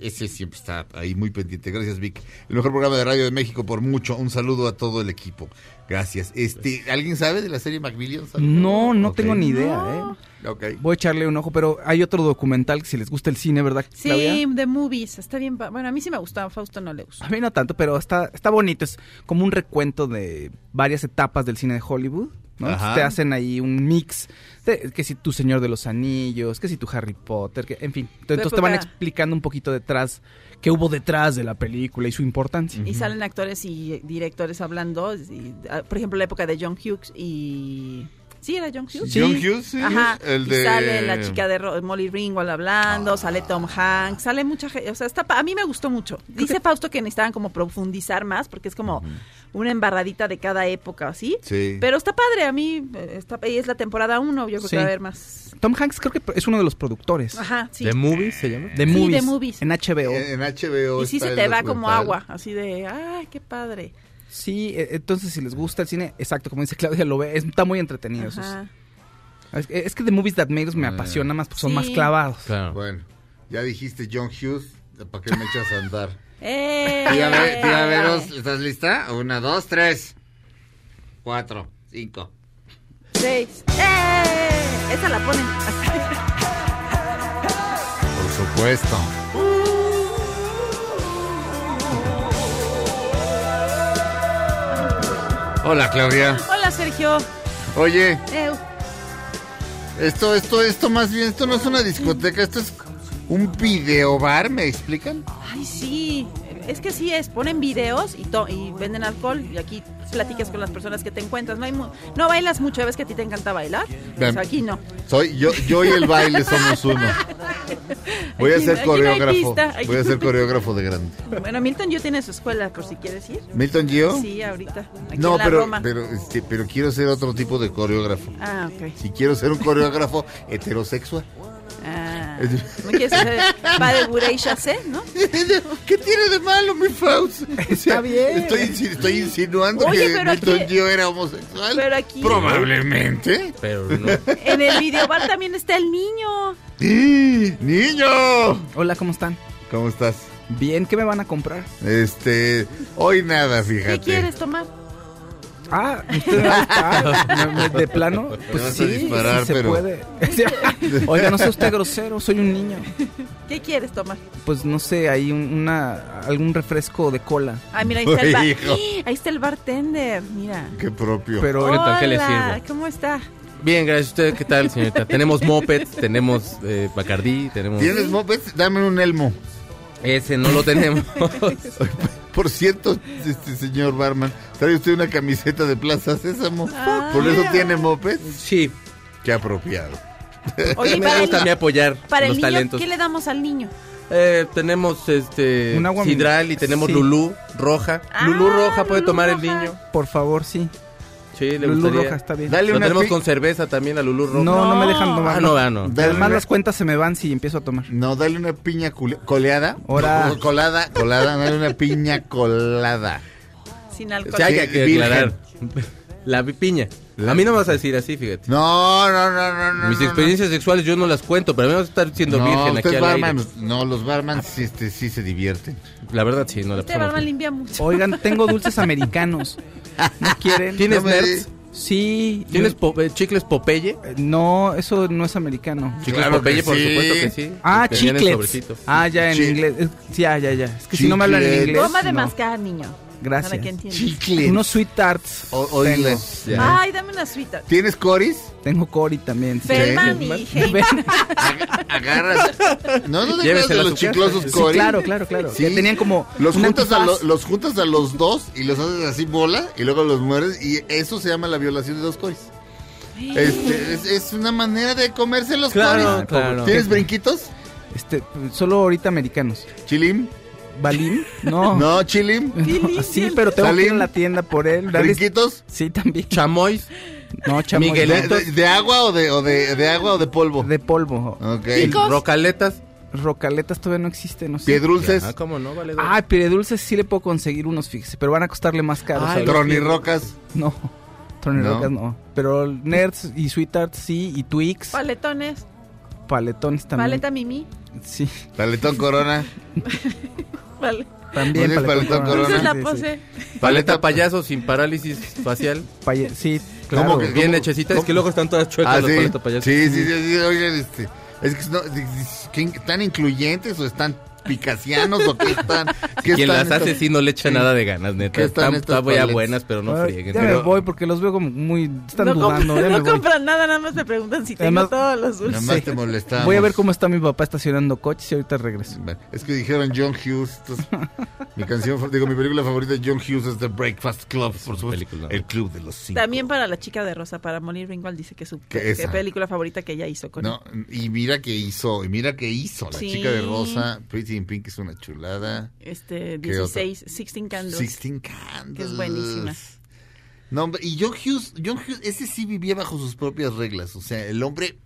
ese siempre está ahí muy pendiente. Gracias, Vic. El mejor programa de radio de México por mucho. Un saludo a todo el equipo. Gracias. Este, ¿alguien sabe de la serie Macmillions? No, no tengo ni idea, ¿eh? Ok. Voy a echarle un ojo, pero hay otro documental que si les gusta el cine, ¿verdad, Sí, Claudia? The Movies, está bien. Bueno, a mí sí me gustaba, Fausto no le gusta. A mí no tanto, pero está, está bonito. Es como un recuento de varias etapas del cine de Hollywood. Te hacen ahí un mix. De, que si tu Señor de los Anillos, que si tu Harry Potter, que, en fin. Entonces te van explicando un poquito detrás, qué hubo detrás de la película y su importancia. Y salen actores y directores hablando, y, ah, por ejemplo, la época de John Hughes y Sí, era John Hughes. John Hughes, sí, Ajá. el y de- sale la chica de Ro- Molly Ringwald hablando, sale Tom Hanks, sale mucha gente. O sea, está, pa- a mí me gustó mucho. Dice Fausto que necesitaban como profundizar más porque es como una embarradita de cada época, ¿sí? Sí. Pero está padre, a mí eh, está, y es la temporada 1, yo creo Sí. que va a haber más. Tom Hanks creo que es uno de los productores. Ajá, sí. ¿De Movies se llama? De Sí, movies, de movies. En HBO. En HBO Y sí se te va como documental. agua, así de, ay, qué padre. Sí, e- entonces si les gusta el cine, exacto, como dice Claudia, lo ve, es- está muy entretenido. eso es- Ajá. Es, es que The Movies That Made Us me apasiona más porque son más clavados. Bueno, ya dijiste John Hughes, ¿para qué me echas a andar? [LAUGHS] ¡Eh! Tía, Ve- tía Veros, ¿estás lista? Una, dos, tres, cuatro, cinco. Seis. ¡Eh! Esa la ponen. Por supuesto. Hola, Claudia. Hola, Sergio. Oye, Eu. esto, esto, esto más bien, esto no es una discoteca, esto es un videobar, ¿me explican? Ay, sí. Es que sí es. Ponen videos y, to- y venden alcohol y aquí platicas con las personas que te encuentras. No hay mu- no bailas mucho, ¿ves que a ti te encanta bailar? Pues aquí no. Soy yo, yo y el baile somos uno. [LAUGHS] Voy a ser coreógrafo. Voy a ser coreógrafo de grande. Bueno, Milton yo tiene su escuela, por si quieres ir. ¿Milton Gio? Sí, ahorita. Aquí No, en la pero, Roma. pero, este, pero quiero ser otro tipo de coreógrafo. Ah, ok. Si quiero ser un coreógrafo heterosexual. Ah, ¿No [LAUGHS] quieres hacer de bourrée chassé, no? [LAUGHS] ¿Qué tiene de malo, mi Faust? [LAUGHS] Está bien. Estoy, insi- estoy insinuando Oye, que pero Milton aquí- Gio era homosexual. Pero aquí- Probablemente. Pero no. En el videobar también está el niño. ¡Sí! ¡Niño! Hola, ¿cómo están? ¿Cómo estás? Bien, ¿qué me van a comprar? Este, hoy nada, fíjate. ¿Qué quieres tomar? Ah, ¿usted [LAUGHS] ¿De plano? Pues sí, disparar, sí se pero- puede. [LAUGHS] Oiga, no sea usted grosero, soy un niño. ¿Qué quieres tomar? Pues no sé, hay un- una, algún refresco de cola. Ay, mira, ahí está el [LAUGHS] bar. Hijo. [GASPS] Ahí está el bartender, mira. Qué propio. Pero Hola, ¿qué le sirvo? ¿cómo está? Bien, gracias a usted. ¿Qué tal, señorita? tenemos mopeds, tenemos eh, Bacardí, tenemos... ¿Tienes mopeds? Dame un elmo. Ese no lo tenemos. Por cierto, este señor barman, trae usted una camiseta de Plaza Sésamo. Ah. ¿Por eso tiene mopeds? sí. Qué apropiado. Oye, me para gusta el, apoyar para el los niño, talentos. ¿qué le damos al niño? Eh, tenemos este Un agua Sidral y tenemos sí. Lulú roja. Ah, Lulú roja puede Lulú tomar el niño. Por favor, sí. Sí, le Lulú gustaría. roja está bien. Dale Lo una tenemos pi- con cerveza también, la Lulú roja. No, no me No. dejan tomar. Ah, no, ah, no. Dale Además una- las cuentas se me van si empiezo a tomar. No, dale una piña cule- coleada. Ahora. O- Colada, colada, dale una piña colada. Sin alcohol. Sí, hay Sí, que virgen. aclarar. La piña. A mí no me vas a decir así, fíjate. No, no, no, no, no. Mis no, experiencias sexuales yo no las cuento, pero a mí me vas a estar siendo no. virgen aquí al barman, aire. No, los barmans sí, este, sí se divierten. La verdad sí, no la Este pasamos barman bien. limpia mucho. Oigan, tengo dulces americanos. ¿No quieren? ¿Tienes No nerds? Sí. ¿Tienes yo- po- eh, chicles Popeye? eh, No, eso no es americano. Chicles Claro Popeye, que por sí. supuesto que sí. Ah, sobrecito. Ah, ya en inglés. Sí, ya, ya, ya. Es que si no me hablan en inglés. Toma de no. mascar, niño. Gracias. Chicles. Unos sweet tarts. O- oíles, ya. Ay, dame una suita. ¿Tienes coris? Tengo Cory también. sí. Feldman y Heyman. Agarras. No, no te de a los chiclosos Sí, coris. claro, claro, claro. Sí. Que tenían como Los un juntas, a lo- los juntas a los dos y los haces así bola y luego los mueres y eso se llama la violación de dos coris. Este, es, es una manera de comerse los Claro, coris. claro. ¿Tienes brinquitos? Este, solo ahorita americanos. ¿Chilim? ¿Balim? No. [LAUGHS] No, chilim. No, [LAUGHS] sí, pero tengo que ir Salim. a la tienda por él. ¿Brinquitos? Sí, también. Chamois. No, chamo. Miguel- ¿De, de- de agua o de, o de, de agua o de polvo? De polvo. Rocaletas. Rocaletas todavía no existen, no sé. Piedrulces. Ah, ¿cómo no? Vale. Ah, piedrulces sí le puedo conseguir unos, fíjese, pero van a costarle más caros. Tronirrocas. No, Tony ¿No? Rocas no. Pero Nerds y Sweet Tarts sí, y Twix, Paletones. paletones también. Paleta Mimi. Sí, Paletón corona. [LAUGHS] Vale. también. Paletón la pose. Paleta payaso sin parálisis facial. Paye- sí, ¿Cómo claro. que- Bien. Es que luego están todas chuecas Ah, las sí. paletas payaso. Sí, sí, sí, sí, oigan, este. Es que no, di- di- ¿qué- ¿están incluyentes o están picasianos o qué están? ¿Qué Quien están las hace estas- sí no le echa Sí. nada de ganas, neta. ¿Qué están Están, buenas, pero no Ay, frieguen. ya me voy porque los veo como muy... Están no dudando. me no compran nada, nada más me preguntan si tengo Además- todos los dulces. Nada más te molestamos. Voy a ver cómo está mi papá estacionando coches y ahorita regreso. Es que dijeron John Hughes. entonces, [LAUGHS] mi canción, digo, mi película favorita de John Hughes es The Breakfast Club, por supuesto. película. El Club de los Cinco. También para la chica de Rosa, para Molly Ringwald dice que es su Que que esa. película favorita que ella hizo con No, y mira que hizo, y mira que hizo. La Sí. chica de Rosa, Pretty in Pink es una chulada. este ¿Qué otra? 16, 16 Candles. Sixteen Candles. Que es buenísima. No, hombre, y John Hughes, John Hughes, ese sí vivía bajo sus propias reglas. O sea, el hombre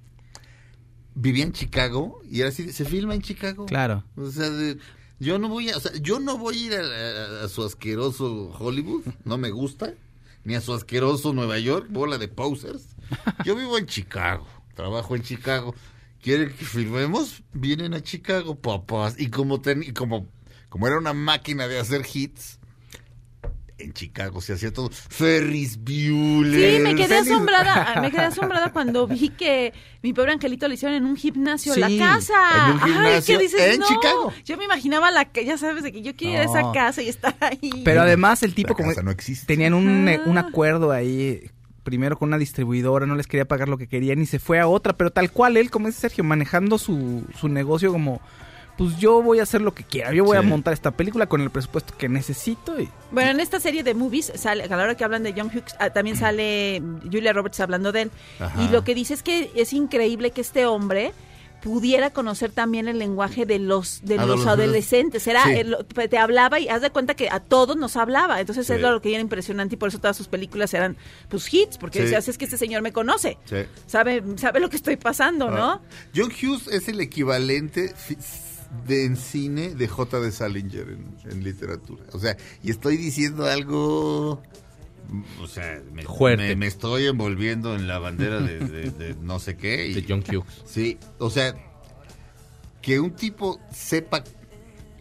vivía en Chicago y era así, se filma en Chicago. Claro. O sea, de- yo no voy a, o sea, yo no voy a ir a, a- a su asqueroso Hollywood, no me gusta, ni a su asqueroso Nueva York, bola de posers. Yo vivo en Chicago, trabajo en Chicago. ¿Quieren que filmemos? Vienen a Chicago, papás. Y como ten- y como, como era una máquina de hacer hits, en Chicago se hacía todo. Ferris Bueller. Sí, me quedé Ferris- asombrada, [LAUGHS] me quedé asombrada cuando vi que mi pobre angelito le hicieron en un gimnasio Sí, la casa. en un Ay, ¿qué dices? en No, Chicago. Yo me imaginaba la ca- ya sabes de que yo quiero ir a esa casa y estar ahí. Pero además el tipo La como casa no existe. tenían un, Ajá. un acuerdo ahí primero con una distribuidora, no les quería pagar lo que querían y se fue a otra, pero tal cual él, como dice Sergio, manejando su, su negocio como, pues yo voy a hacer lo que quiera, yo voy a montar esta película con el presupuesto que necesito y Bueno, en esta serie de movies, sale, a la hora que hablan de John Hughes, ah, también sale Julia Roberts hablando de él. Ajá. Y lo que dice es que es increíble que este hombre pudiera conocer también el lenguaje de los de los Adolescentes. Era, Sí. eh, lo- te hablaba y haz de cuenta que a todos nos hablaba. Entonces Sí. es lo que era impresionante y por eso todas sus películas eran pues hits, porque Sí. decías, es que este señor me conoce. Sabe, sabe lo que estoy pasando, ¿no? Ah. John Hughes es el equivalente de en cine de J. de Salinger en, en literatura. O sea, y estoy diciendo algo... O sea, me, Fuerte. me- me estoy envolviendo en la bandera de, de- de [LAUGHS] no sé qué. y- De John Hughes. Sí, o sea, que un tipo sepa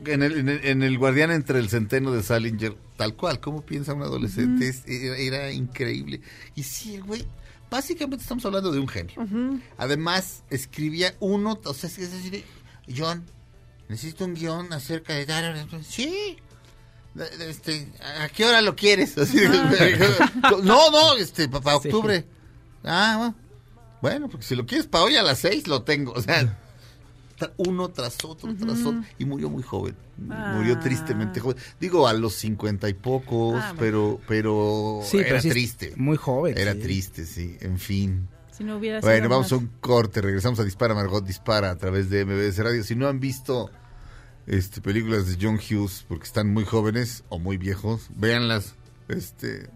en el, en el, en el guardián entre el centeno de Salinger, tal cual, cómo piensa un adolescente, es- era, era increíble. Y sí, el güey, básicamente estamos hablando de un genio. Además, escribía uno, o sea, es que es decir, John, necesito un guion acerca de... Sí. Este, ¿A qué hora lo quieres? [LAUGHS] Así, [LAUGHS] no, no, este, para Sí. octubre. Ah, bueno. Porque si lo quieres para hoy a las seis, lo tengo. [LAUGHS] O sea, uno tras otro, tras otro. Y murió muy joven. Murió Ah. tristemente joven. Digo, a los cincuenta y pocos, Ah, pero, pero Sí, era pero sí es triste. muy joven. Era triste, sí. En fin. Si no hubiera sido Bueno, vamos a un corte. Regresamos a Dispara, Margot Dispara a través de MBS Radio. Si no han visto este, películas de John Hughes porque están muy jóvenes o muy viejos, véanlas. Este,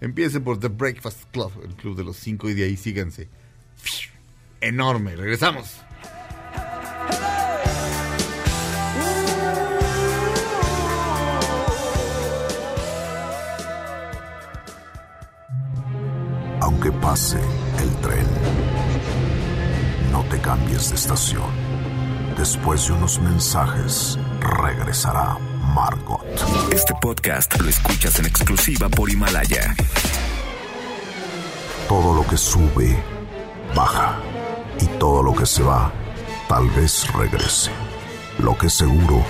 empiecen por The Breakfast Club, el club de los cinco, y de ahí síganse. Enorme. Regresamos. Aunque pase el tren, no te cambies de estación. Después de unos mensajes, regresará Margot. Este podcast lo escuchas en exclusiva por Himalaya. Todo lo que sube, baja. Y todo lo que se va, tal vez regrese. Lo que seguro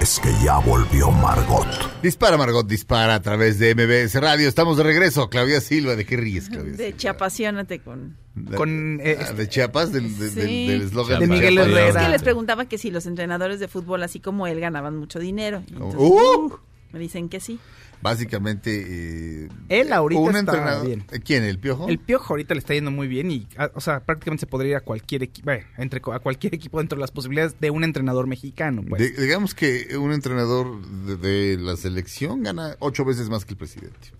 es que ya volvió Margot. Dispara, Margot, dispara a través de MBS Radio. Estamos de regreso. Claudia Silva, ¿de qué ríes, Claudia? De Chiapasionate con... La- con, eh, ah, de Chiapas, del Sí. eslogan De Miguel. Herrera. Es que les preguntaba que si los entrenadores de fútbol, así como él, ganaban mucho dinero. Entonces, ¡Uh! Me dicen que sí. Básicamente, eh, Él ahorita un está entrenador. bien. ¿Quién? ¿El Piojo? El Piojo ahorita le está yendo muy bien y, ah, o sea, prácticamente se podría ir a cualquier equipo, entre co- a cualquier equipo dentro de las posibilidades de un entrenador mexicano. Pues. De- digamos que un entrenador de, de la selección gana ocho veces más que el presidente.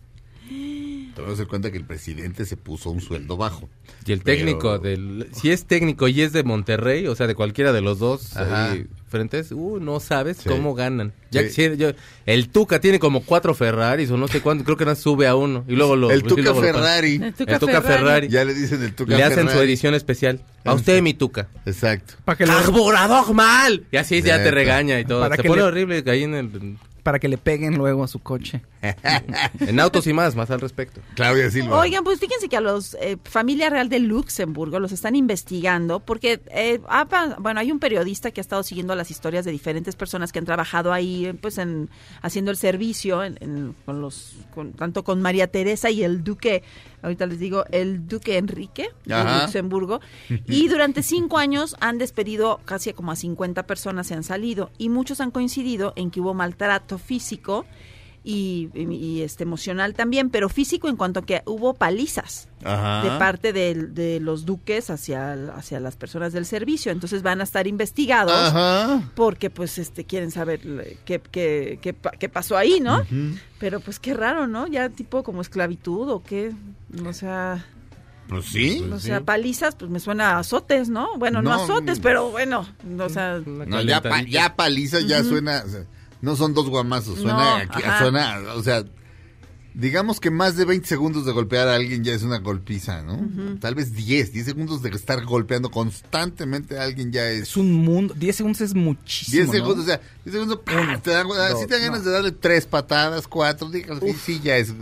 Te vas a dar cuenta que el presidente se puso un sueldo bajo. Y el técnico Pero- del... Si es técnico y es de Monterrey, o sea, de cualquiera de los dos ahí frentes, uh, no sabes Sí. cómo ganan. Ya Sí. yo- el Tuca tiene como cuatro Ferraris o no sé cuánto, creo que no sube a uno. Y luego lo... el y Tuca luego lo- Ferrari. El Tuca El Tuca Ferrari. Ferrari. Ya le dicen el Tuca Le hacen su Ferrari. edición especial. A usted, mi Tuca. Exacto. Para que, le, ¡Carburador mal! Y así ya te regaña y todo. Para Se que pone le- horrible ahí en el... para que le peguen luego a su coche. [LAUGHS] En autos y más, más al respecto. Claudia Silva. Oigan, pues fíjense que a los eh, familia real de Luxemburgo los están investigando porque, eh, ha bueno, hay un periodista que ha estado siguiendo las historias de diferentes personas que han trabajado ahí, pues, en haciendo el servicio, en- en- con los, con- tanto con María Teresa y el duque, ahorita les digo, el duque Enrique de. Luxemburgo, [LAUGHS] y durante cinco años han despedido casi como a 50 personas se han salido y muchos han coincidido en que hubo maltrato físico y, y- y, este emocional también, pero físico en cuanto a que hubo palizas Ajá. de parte del- de, los duques hacia, hacia las personas del servicio. Entonces van a estar investigados Ajá. porque pues este quieren saber le- qué, qué, qué, pa- qué pasó ahí, ¿no? Pero pues qué raro, ¿no? Ya tipo como esclavitud o qué, o sea... Pues sí. O sea, palizas, pues me suena a azotes, ¿no? Bueno, no, No, azotes, pero bueno, o sea... No, ya, pa- ya paliza ya suena. o sea, no son dos guamazos, suena, No, aquí- suena, o sea, digamos que más de 20 segundos de golpear a alguien ya es una golpiza, ¿no? Tal vez 10, 10 segundos de estar golpeando constantemente a alguien ya es. Es un mundo. 10 segundos es muchísimo. 10 ¿no? segundos, o sea, 10 segundos, ¡pah! te dan, dos, si te dan ganas de darle tres patadas, cuatro, digas, sí, sí, ya es,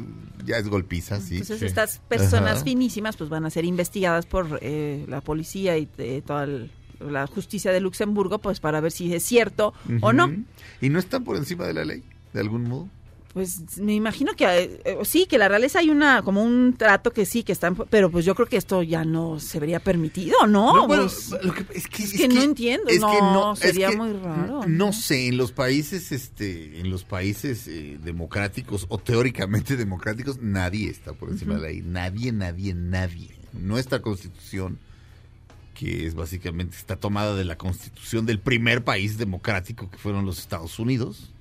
ya es golpiza, sí. Entonces estas personas Ajá. finísimas pues van a ser investigadas por eh, la policía y eh, toda el- la justicia de Luxemburgo pues para ver si es cierto o no. ¿Y no están por encima de la ley, de algún modo? Pues me imagino que eh, eh, sí, que la realeza hay una como un trato que sí que están, pero pues yo creo que esto ya no se vería permitido, ¿no? No, bueno, Pues, lo que- es que, es es que no entiendo, es no, que no, sería muy raro. No sé, en los países, este, en los países eh, democráticos o teóricamente democráticos, nadie está por encima de la ley. Nadie, nadie, nadie. Nuestra constitución, que es básicamente, está tomada de la constitución del primer país democrático que fueron los Estados Unidos.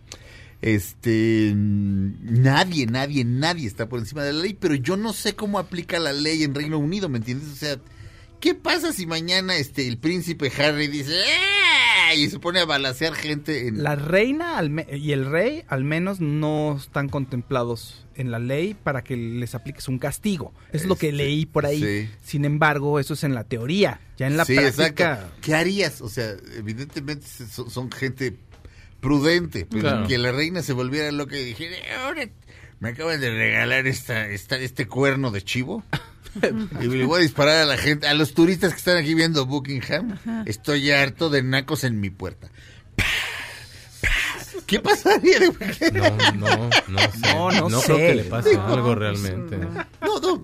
Este, mm, nadie, nadie, nadie está por encima de la ley, pero yo no sé cómo aplica la ley en Reino Unido, ¿me entiendes? O sea, ¿qué pasa si mañana este el príncipe Harry dice "¡Ah!" y se pone a balacear gente en La reina al me- y el rey al menos no están contemplados en la ley para que les apliques un castigo. Es lo que Este, leí por ahí. sí. Sin embargo, eso es en la teoría. Ya en la sí, práctica... exacto. ¿Qué harías? O sea, evidentemente son, son gente prudente, pero Claro. que la reina se volviera loca y dijera, ahora me acaban de regalar esta, esta este cuerno de chivo. [LAUGHS] y le voy a disparar a la gente, a los turistas que están aquí viendo Buckingham. Estoy harto de nacos en mi puerta. ¿Qué pasaría? No, no, no sé. No, no no sé. creo que le pase Digo, algo realmente. No, no.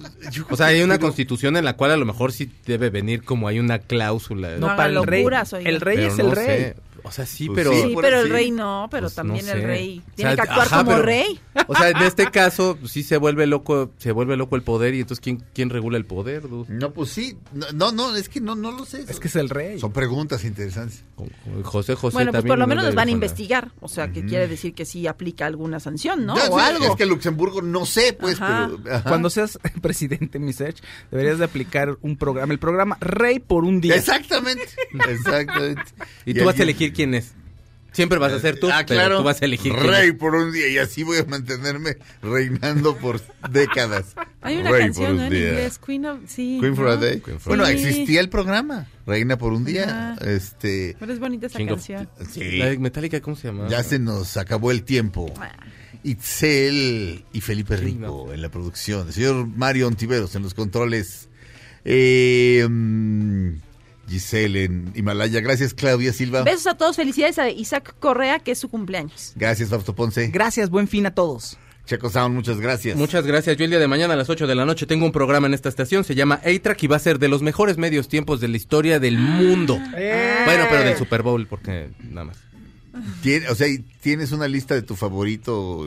O sea, hay una constitución en la cual a lo mejor sí debe venir como hay una cláusula. No para el rey- el rey Pero es el no rey. sé. O sea, sí, Pues pero... sí, pero el rey no, pero Pues también no el sé. rey O tiene sea, que actuar ajá, como pero- rey. O sea, en este [LAUGHS] caso sí se vuelve loco, se vuelve loco el poder y entonces ¿quién, quién regula el poder? dude? No, pues sí. No, no, es que no, no lo sé. Es que es el rey. Son preguntas interesantes. José José Bueno, pues también por lo no menos los van a investigar, o sea, que quiere decir que sí aplica alguna sanción, ¿no? Ya o sé, algo. Es que Luxemburgo no sé, pues, Ajá. pero. ajá. Cuando seas [LAUGHS] presidente, mi deberías de aplicar un programa, el programa Rey por un día. Exactamente. Exactamente. [LAUGHS] Y tú vas a alguien- elegir quién es. Siempre vas a ser tú, Ah, pero claro. tú vas a elegir Rey por un día y así voy a mantenerme reinando por décadas. Hay una Rey canción por ¿no? un en día. inglés, Queen of... Sí, Queen for a ¿no? Day. Bueno, existía el programa Reina por un día. Este. Pero es bonita esa King of- canción. Sí. La de Metallica, ¿cómo se llama? Ya se nos acabó el tiempo. Itzel y Felipe Rico en la producción. El señor Mario Ontiveros en los controles. Eh, mm, Giselle en Himalaya. Gracias, Claudia Silva. Besos a todos, felicidades a Isaac Correa, que es su cumpleaños. Gracias, Fausto Ponce. Gracias, buen fin a todos. Checo Sound, muchas gracias. Muchas gracias. Yo el día de mañana a las 8 de la noche tengo un programa en esta estación. Se llama A-Track y va a ser de los mejores medios tiempos de la historia del mundo. Bueno, pero del Super Bowl, porque nada más. O sea, ¿y ¿tienes una lista de tu favorito?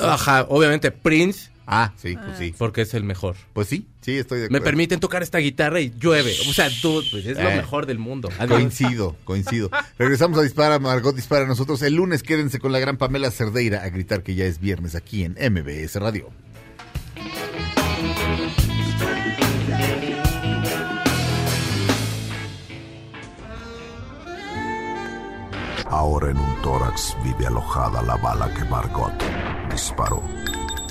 Ajá, obviamente Prince. Ah, sí, pues sí. Porque es el mejor. Pues sí, sí, estoy de Me acuerdo. permiten tocar esta guitarra y llueve. O sea, tú, pues es lo Eh. mejor del mundo. Adiós. Coincido, coincido. [LAUGHS] Regresamos a Dispara, Margot Dispara. Nosotros el lunes quédense con la gran Pamela Cerdeira a gritar que ya es viernes aquí en MBS Radio. Ahora en un tórax vive alojada la bala que Margot disparó.